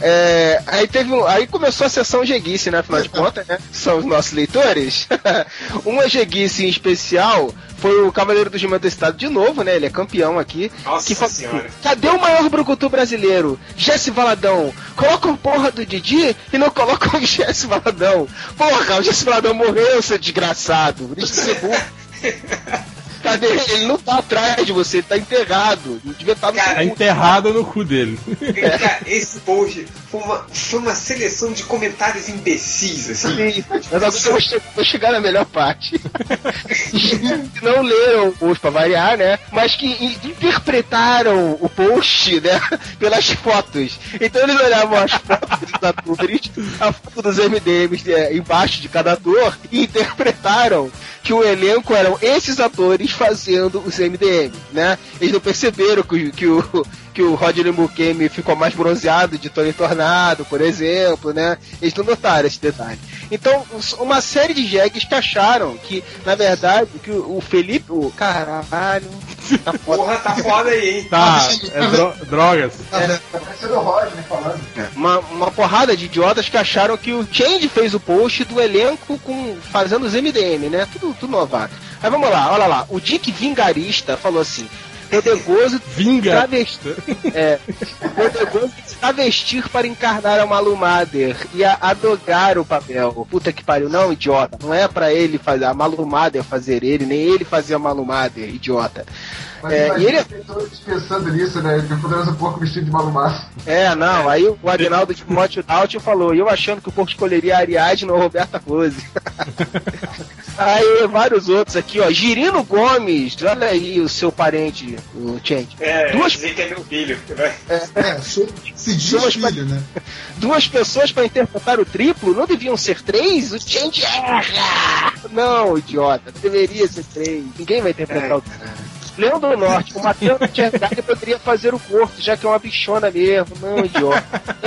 É, aí teve um, aí começou a sessão Jeguice, né? Afinal de contas, né? São os nossos leitores. uma Jeguice em especial foi o Cavaleiro do Gimento do Estado de novo, né? Ele é campeão aqui. Nossa que senhora. Cadê o maior brucutu brasileiro? Jesse Valadão. Coloca o porra do Didi e não coloca o Jesse Valadão. Porra, o Jesse Valadão morreu, seu desgraçado. Deixa de ser burro. Cadê ele? Ele não tá atrás de você, ele tá enterrado. Ele devia estar no Cara, Tá enterrado no cu dele. Cara, esse post foi uma, foi uma seleção de comentários imbecis, assim. Sim, mas agora eu vou, che- vou chegar na melhor parte. que não leram o post pra variar, né? Mas que in- interpretaram o post, né? Pelas fotos. Então eles olhavam as fotos dos atores, a foto dos MDMs é, embaixo de cada ator, e interpretaram que o elenco eram esses atores fazendo os MDM, né? Eles não perceberam que, o- que o que o Rodney Mukemi ficou mais bronzeado de Tony Tornado, por exemplo, né? Eles não notaram esse detalhe. Então, uma série de jegues que acharam que, na verdade, que o Felipe, o caralho, tá foda. Porra, tá foda aí, hein? Tá, é dro- drogas. Parecendo o Rodney falando. uma, uma porrada de idiotas que acharam que o Change fez o post do elenco com fazendo os MDM, né? Tudo, tudo novato. Aí vamos lá, olha lá. O Dick Vingarista falou assim: Poderoso Vinga. travesti. É, poderoso travestir para encarnar a Malu Mader e a adogar o papel. Puta que pariu, não, idiota. Não é pra ele fazer a Malu Mader fazer ele, nem ele fazer a Malu Mader, idiota. É, e ele- pessoas pensando nisso, né? Que o poderoso porco vestido de malumaço. É, não, aí o Agnaldo Timóteo Daut falou, e eu achando que o porco escolheria a Ariadne ou a Roberta Close. aí vários outros aqui, ó. Girino Gomes, olha aí o seu parente, o Change. É, Duas- dizer que é meu filho. vai. É, sou- se diz Duas filho, né? Duas pessoas para interpretar o triplo, não deviam ser três? O Change erra! Não, idiota, deveria ser três. Ninguém vai interpretar o triplo. Leão do Norte, o Matheus Tcherdade poderia fazer o corpo, já que é uma bichona mesmo. Não, idiota.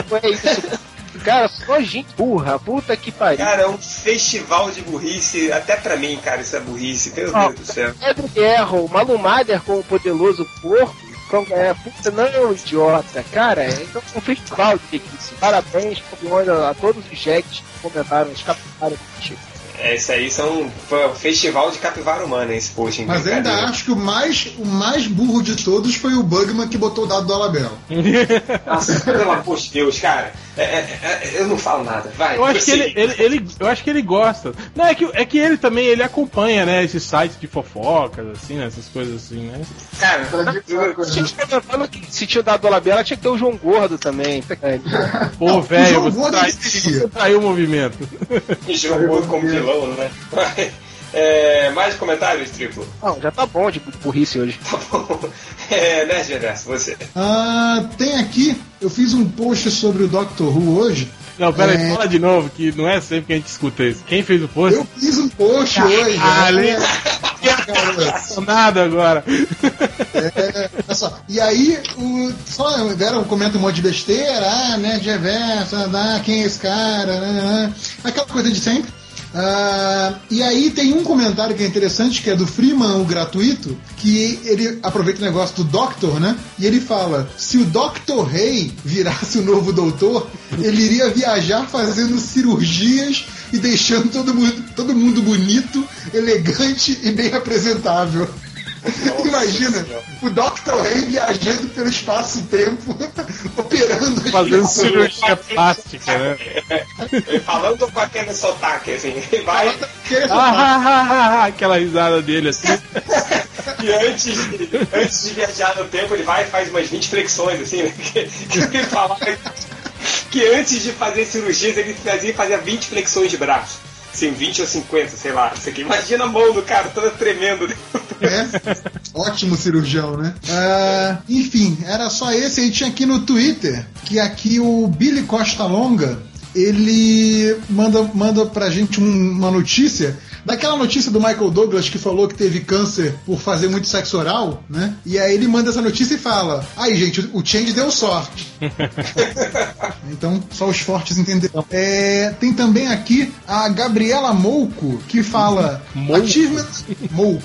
Não é isso. Cara, só gente burra, puta que pariu. Cara, é um festival de burrice, até pra mim, cara, isso é burrice, meu. Deus do céu. Pedro Guerra, o Malumader com o poderoso porco. com- É, puta, não, idiota. Cara, é então, um festival de isso. Parabéns a, a todos os jacks que comentaram, os captaram contigo. É, isso aí são foi um festival de capivara humana, esse post. em Mas ainda acho que o mais, o mais burro de todos foi o Bugman que botou o dado do Alabel. Nossa, pelo amor de Deus, cara. É, é, é, eu não falo nada, vai. Eu acho que ele, ele, ele- eu acho que ele gosta. Não, é que, é que ele também ele acompanha, né, esses sites de fofocas, assim, né, essas coisas assim, né? Cara, coisa. Tinha se tinha dado a Bela, tinha que ter o João Gordo também. Pô, Não, o velho, João você, Gordo trai- você traiu o movimento. jogou como vilão, né? Vai. É, mais comentários, triplo? Não, já tá bom de burrice hoje. Tá bom. É, Reverso, você. Ah, tem aqui, eu fiz um post sobre o Doctor Who hoje. Não, pera aí, É. fala de novo, que não é sempre que a gente escuta isso. Quem fez o post? Eu fiz um post hoje. Caralho. né? Cara, Nada agora. É, olha só. E aí, o, só deram, comenta um monte de besteira, ah, né, de reverso, ah, quem é esse cara, né, né, aquela coisa de sempre. Ah, e aí tem um comentário que é interessante, que é do Freeman, o gratuito, que ele aproveita o negócio do Doctor, né? E ele fala: se o Doctor Rei virasse o novo doutor, ele iria viajar fazendo cirurgias e deixando todo mundo, todo mundo bonito, elegante e bem apresentável. Imagina, o Dr. Ray viajando pelo espaço-tempo, operando as Fazendo pessoas. cirurgia plástica, né? Falando com aquele sotaque, assim, ele vai Que- Ah, ah, ah, ah, aquela risada dele assim. que antes de, antes de viajar no tempo, ele vai e faz umas 20 flexões, assim, né? Que, que ele falava que antes de fazer cirurgias, ele fazia, fazia 20 flexões de braço. Assim, 20 ou 50, sei lá. Isso aqui. Imagina a mão do cara toda tremendo. É, ótimo cirurgião, né? Ah, enfim, era só esse. A gente tinha aqui no Twitter que aqui o Billy Costa Longa ele manda, manda pra gente um- uma notícia daquela notícia do Michael Douglas que falou que teve câncer por fazer muito sexo oral, né? E aí ele manda essa notícia e fala: Aí, gente, o Change deu sorte. Então, só os fortes entenderão. É, tem também aqui a Gabriela Mouco, que fala. Achievement. Mouco.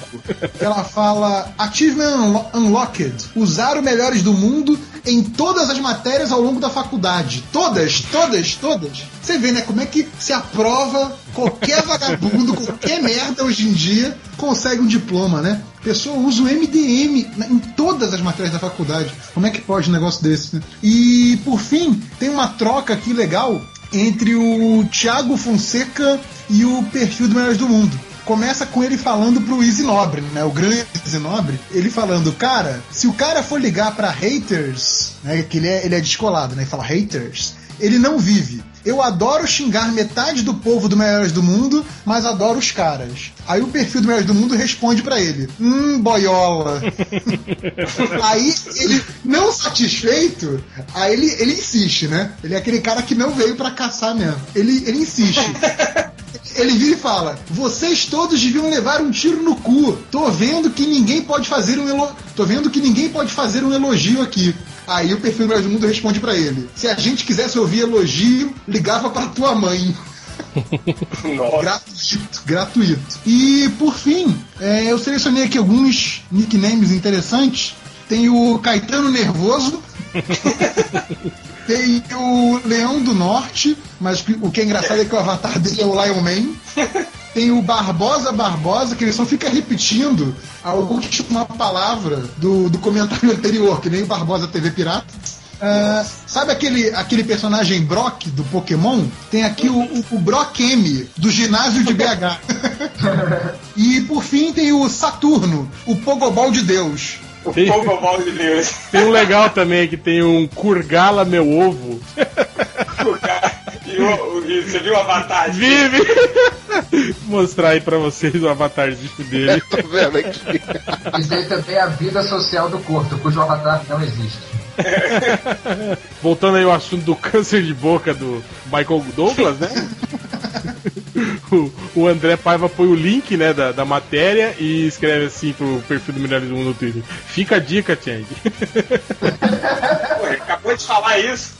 Ela fala. Achievement Unlo- Unlocked. Usar o melhores do mundo em todas as matérias ao longo da faculdade. Todas, todas, todas. Você vê, né? Como é que se aprova qualquer vagabundo, qualquer merda hoje em dia consegue um diploma, né? Pessoa usa o MDM em todas as matérias da faculdade. Como é que pode um negócio desse, né? E, por fim, tem uma troca aqui legal entre o Thiago Fonseca e o perfil do Melhores do Mundo. Começa com ele falando pro Easy Nobre, né? O grande Easy Nobre. Ele falando, cara, se o cara for ligar pra haters, né? Que ele é, ele é descolado, né? Ele fala haters, ele não vive. Eu adoro xingar metade do povo do Melhores do Mundo, mas adoro os caras. Aí o perfil do Melhores do Mundo responde pra ele: Hum, boiola. aí ele, não satisfeito, aí ele, ele insiste, né? Ele é aquele cara que não veio pra caçar mesmo. Ele, ele insiste. Ele vira e fala: Vocês todos deviam levar um tiro no cu. Tô vendo que ninguém pode fazer um elo... Tô vendo que ninguém pode fazer um elogio aqui. Aí o perfil do Mundo responde pra ele: Se a gente quisesse ouvir elogio, ligava pra tua mãe. gratuito, gratuito. E por fim, é, eu selecionei aqui alguns nicknames interessantes. Tem o Caetano Nervoso. Tem o Leão do Norte, mas o que é engraçado é que o avatar dele é o Lion Man. Tem o Barbosa Barbosa, que ele só fica repetindo a última palavra do, do comentário anterior, que nem o Barbosa TV Pirata. Ah, sabe aquele, aquele personagem Brock do Pokémon? Tem aqui o, o, o Brock M, do ginásio de BH. e por fim tem o Saturno, o Pogobol de Deus. O Pogobol de Deus. Tem um legal também que tem um Kurgala meu ovo. Você viu o avatar? Vive! Vou mostrar aí pra vocês o avatarzinho dele. Tô vendo aqui. Isso aí também é a vida social do corpo, cujo avatar não existe. Voltando aí ao assunto do câncer de boca do Michael Douglas, né? O, o André Paiva põe o link né, da, da matéria e escreve assim pro perfil do Melhores do Mundo no Twitter. Fica a dica, Chang. Pô, ele acabou de falar isso.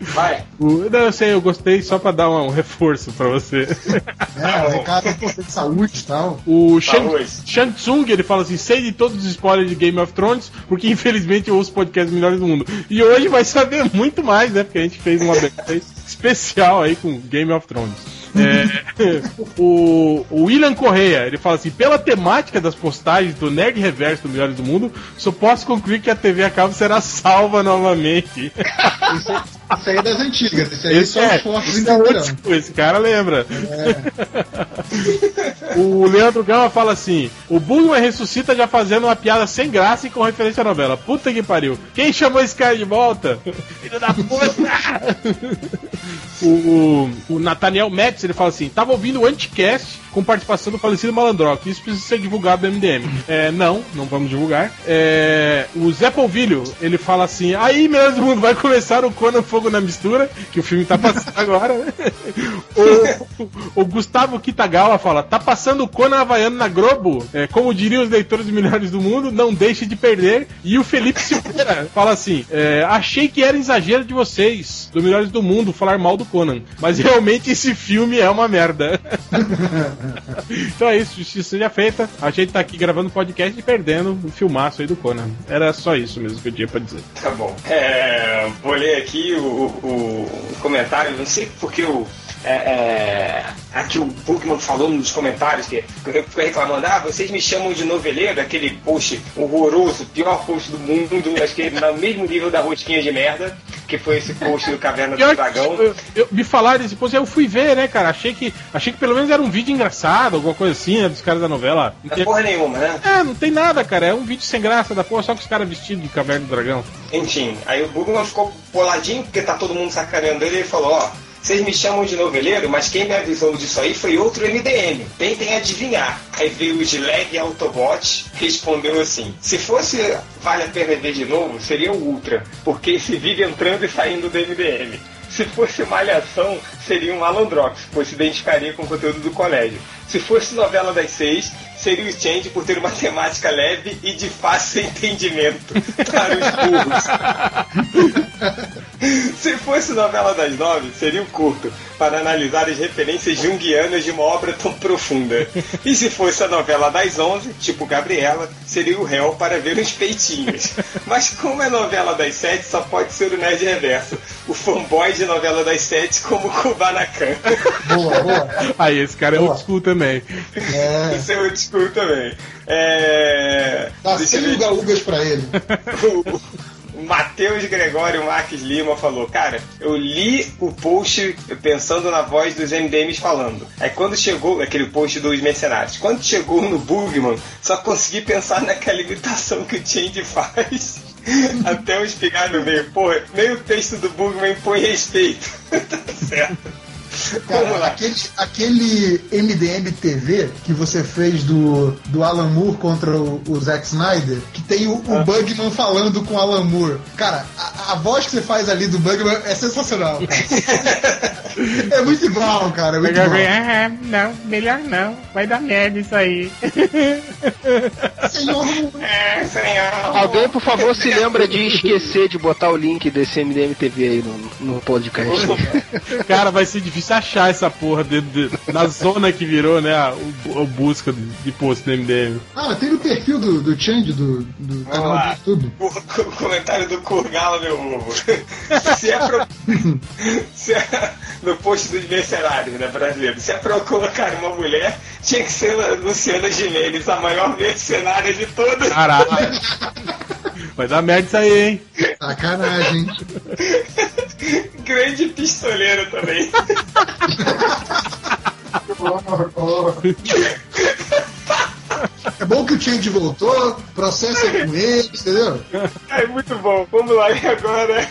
Vai. O- Não, eu sei, eu gostei só pra dar um reforço pra você. É, o recado é de saúde e tal. O Shang, Saúde. Shang Tsung, ele fala assim: sei de todos os spoilers de Game of Thrones, porque infelizmente eu ouço podcasts melhores do mundo. E hoje vai saber muito mais, né? Porque a gente fez uma especial aí com Game of Thrones. É, o, o William Correia, ele fala assim: pela temática das postagens do Nerd Reverso do Melhores do Mundo, só posso concluir que a TV a cabo será salva novamente. Isso aí é das antigas, esse aí Esse só é, os fortes esse, é esse cara lembra. o Leandro Gama fala assim: o Bugman ressuscita já fazendo uma piada sem graça e com referência à novela. Puta que pariu. Quem chamou esse cara de volta? Filho da puta! o, o, o Nathaniel Metz, ele fala assim: tava ouvindo o Anticast com participação do falecido Malandrox. Isso precisa ser divulgado no MDM. É, não, não vamos divulgar. É, o Zé Polvilho, ele fala assim: aí, mundo, vai começar o Conan Fogo na Mistura, que o filme tá passando agora? O, o Gustavo Kitagawa fala: tá passando o Conan Havaiano na Globo? É, como diriam os leitores melhores do mundo, não deixe de perder. E o Felipe Silveira fala assim: é, achei que era exagero de vocês, do Melhores do Mundo, falar mal do Conan. Mas realmente esse filme é uma merda. então é isso, justiça seja feita. A gente tá aqui gravando podcast e perdendo o filmaço aí do Conan. Era só isso mesmo que eu tinha pra dizer. Tá bom. É, vou ler aqui o, o- comentário, não sei porque o. É, é, aqui o Bugman falou nos comentários que eu fico reclamando, ah, vocês me chamam de noveleiro, aquele post horroroso, pior post do mundo, acho que no mesmo nível da rosquinha de merda, que foi esse post do Caverna do Dragão. eu, eu- me falaram desse post, eu fui ver, né, cara? Achei que, achei que pelo menos era um vídeo engraçado, alguma coisa assim, né, dos caras da novela. Não é tem, porra nenhuma, né? é, não tem nada, cara. É um vídeo sem graça da porra, só com os caras vestidos de caverna do dragão. Enfim, aí o Bugman ficou boladinho porque tá todo mundo sacaneando ele e ele falou, ó, vocês me chamam de noveleiro, mas quem me avisou disso aí foi outro MDM. Tentem adivinhar. Aí veio o Slag Autobot, respondeu assim: se fosse Vale a Pena Ver de novo, seria o Ultra, porque esse vive entrando e saindo do MDM. Se fosse Malhação, seria um Malandrox, pois se identificaria com o conteúdo do colégio. Se fosse novela das seis, seria o Change por ter uma temática leve e de fácil entendimento para os burros. Se fosse novela das nove, seria o curto, para analisar as referências junguianas de uma obra tão profunda. E se fosse a novela das onze, tipo Gabriela, seria o réu para ver os peitinhos. Mas como é novela das sete, só pode ser o Nerd Reverso, o fanboy de novela das sete como Kubanacan. Boa, boa. Aí, esse cara é Boa. old school também. É. Isso é old school também. É... Dá Deixa eu 100 ver. uga-ugas pra ele. Matheus Gregório Marques Lima falou: Cara, eu li o post pensando na voz dos MDMs falando. Aí quando chegou, aquele post dos mercenários, quando chegou no Bugman, só consegui pensar naquela imitação que o Change faz. Até eu espigar no meio. Porra, nem o texto do Bugman põe respeito. tá certo. Cara, aquele, aquele MDM TV que você fez do, do Alan Moore contra o, o Zack Snyder, que tem o, Ah. o Bugman falando com o Alan Moore. Cara, a, a voz que você faz ali do Bugman é sensacional. é muito igual, cara. É muito igual. Ah, não, melhor não. Vai dar merda isso aí. Senhor, É, senhor. Alguém, por favor, se lembra de esquecer de botar o link desse MDM TV aí no, no podcast. Cara, vai ser difícil achar essa porra dentro de- na zona que virou, né? a- O, o busca de, de post do MDM. Ah, mas tem no perfil do, do Change do, do canal do lá. YouTube. O, o comentário do Kurgala, meu ovo. Se é, pro... se é no post dos mercenários, né, brasileiro, se é pra eu colocar uma mulher, tinha que ser a Luciana Gimenez, a maior mercenária de todas. Caralho. Vai dar merda isso aí, hein? Sacanagem. Grande pistoleiro também. É bom que o Change voltou, processo é com ele, entendeu? É muito bom. Vamos lá, e agora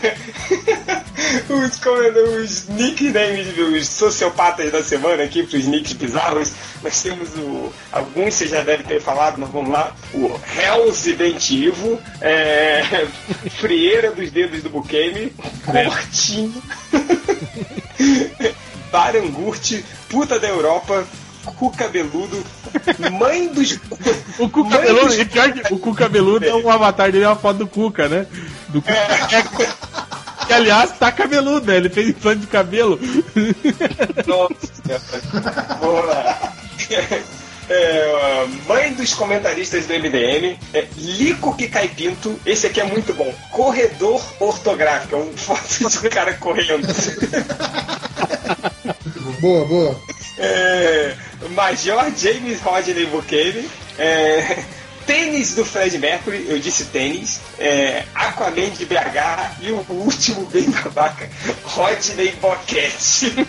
os, é, os nicknames dos sociopatas da semana aqui, pros nicks bizarros. Nós temos o. Alguns vocês já devem ter falado, mas vamos lá. O Hells Inventivo, é, Frieira dos Dedos do Bukemi, Cortinho, Barangurte, Puta da Europa. Cu cabeludo, mãe dos. O cu cabeludo, dos- o cu cabeludo é um avatar dele, é uma foto do Cuca, né? Do Cuca. Que aliás tá cabeludo, né? Ele fez implante de cabelo. Nossa, lá. É, uh, mãe dos comentaristas do MDM, é, Lico que cai pinto, esse aqui é muito bom. Corredor ortográfico, é um foto de um cara correndo. Boa, boa. É, Major James Rodney Bukemi, é, tênis do Fred Mercury, eu disse tênis, é, Aquaman de BH e o último bem babaca, Rodney Boquete.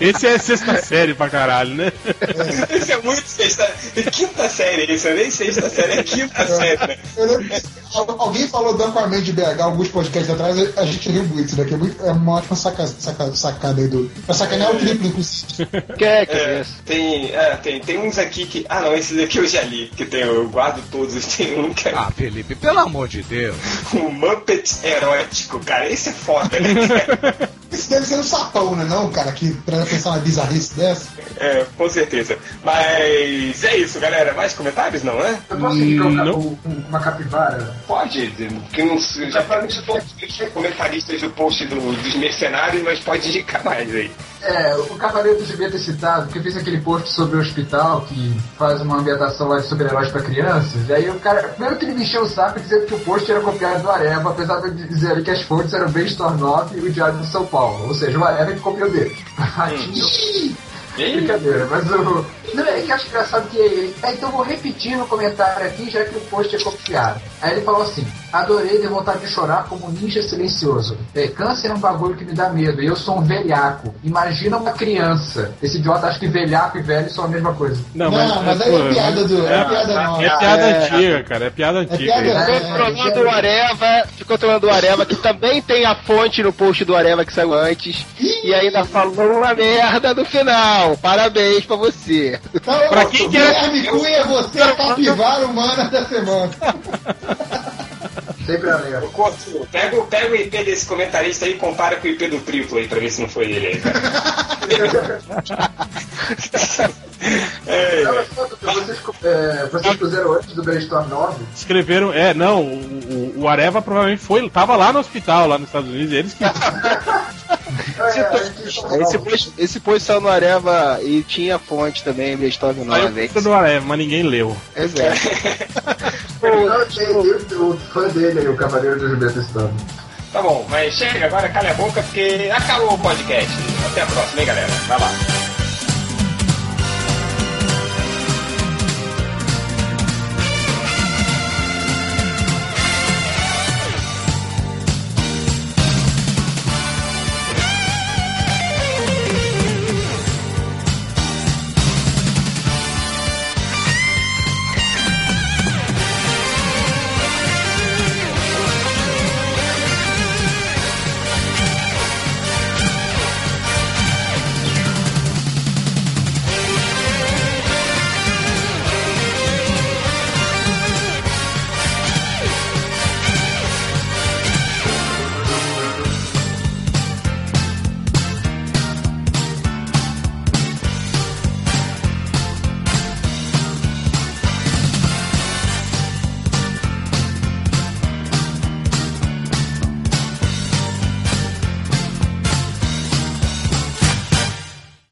Esse é sexta série pra caralho, né? Isso é muito sexta. Quinta série, isso, nem sexta série, é quinta série. né? Que alguém falou do Aquaman de BH alguns podcasts atrás, a gente riu muito, né? Que é, muito- é uma ótima saca, saca- sacada aí do. Pra sacanear o triplo, inclusive. Quer, que É, é esse? tem, é, tem, tem uns aqui que. Ah, não, esses aqui eu já li, que tem, eu guardo todos. Tem um que é Ah, Felipe, pelo amor de Deus. um Muppet erótico, cara. Esse é foda, né? Isso deve ser um sapão, né? Não, cara, que pra pensar uma bizarrice dessa. É, com certeza. Mas é isso, galera. Mais comentários, não é? Eu posso um, um- um- uma capivara? Pode, que não já falamos de todos os comentaristas do post do- dos mercenários, mas pode indicar mais aí. É, o Cavaleiro devia ter citado, porque fez aquele post sobre o hospital que faz uma ambientação lá de super-heróis pra crianças. E aí o cara, primeiro que ele me encheu o saco dizendo que o post era copiado do Areva, apesar de dizer ali que as fontes eram bem Stornov e o Diário de São Paulo. Ou seja, o Areva que copiou dele. Brincadeira, mas o. Não, é que eu acho engraçado que ele. É, então eu vou repetir no comentário aqui, já que o post é copiado. Aí ele falou assim: Adorei ter vontade de chorar como um ninja silencioso. É, câncer é um bagulho que me dá medo. E eu sou um velhaco. Imagina uma criança. Esse idiota acha que velhaco e velho são a mesma coisa. Não, Não, mas aí é pô, piada do- é piada nova. É piada É. antiga, cara. É piada antiga. piada- isso. É, Controlando o Areva, controlando o Areva, que também tem a fonte no post do Areva que saiu antes. E ainda falou uma merda no final. Parabéns pra você. Então, Pra quem que era- Guilherme Cunha, você é a capivara humana da semana. Pega, o- pega o IP desse comentarista aí e compara com o IP do Triplo aí, pra ver se não foi ele aí. É, vocês, é, vocês puseram antes do Brainstorm 9? Escreveram, é, não, o, o, o Areva provavelmente foi, tava lá no hospital, lá nos Estados Unidos, e eles que. É, Esse post, esse post saiu no Areva e tinha fonte também, Brainstorm Saiu 9. puta do Areva, mas ninguém leu. Exato. Não, tem, o, o fã dele aí, o Cavaleiro do Gilberto Estado. Tá bom, mas chega agora, calha a boca, porque acabou o podcast. Até a próxima, hein, galera? Vai lá.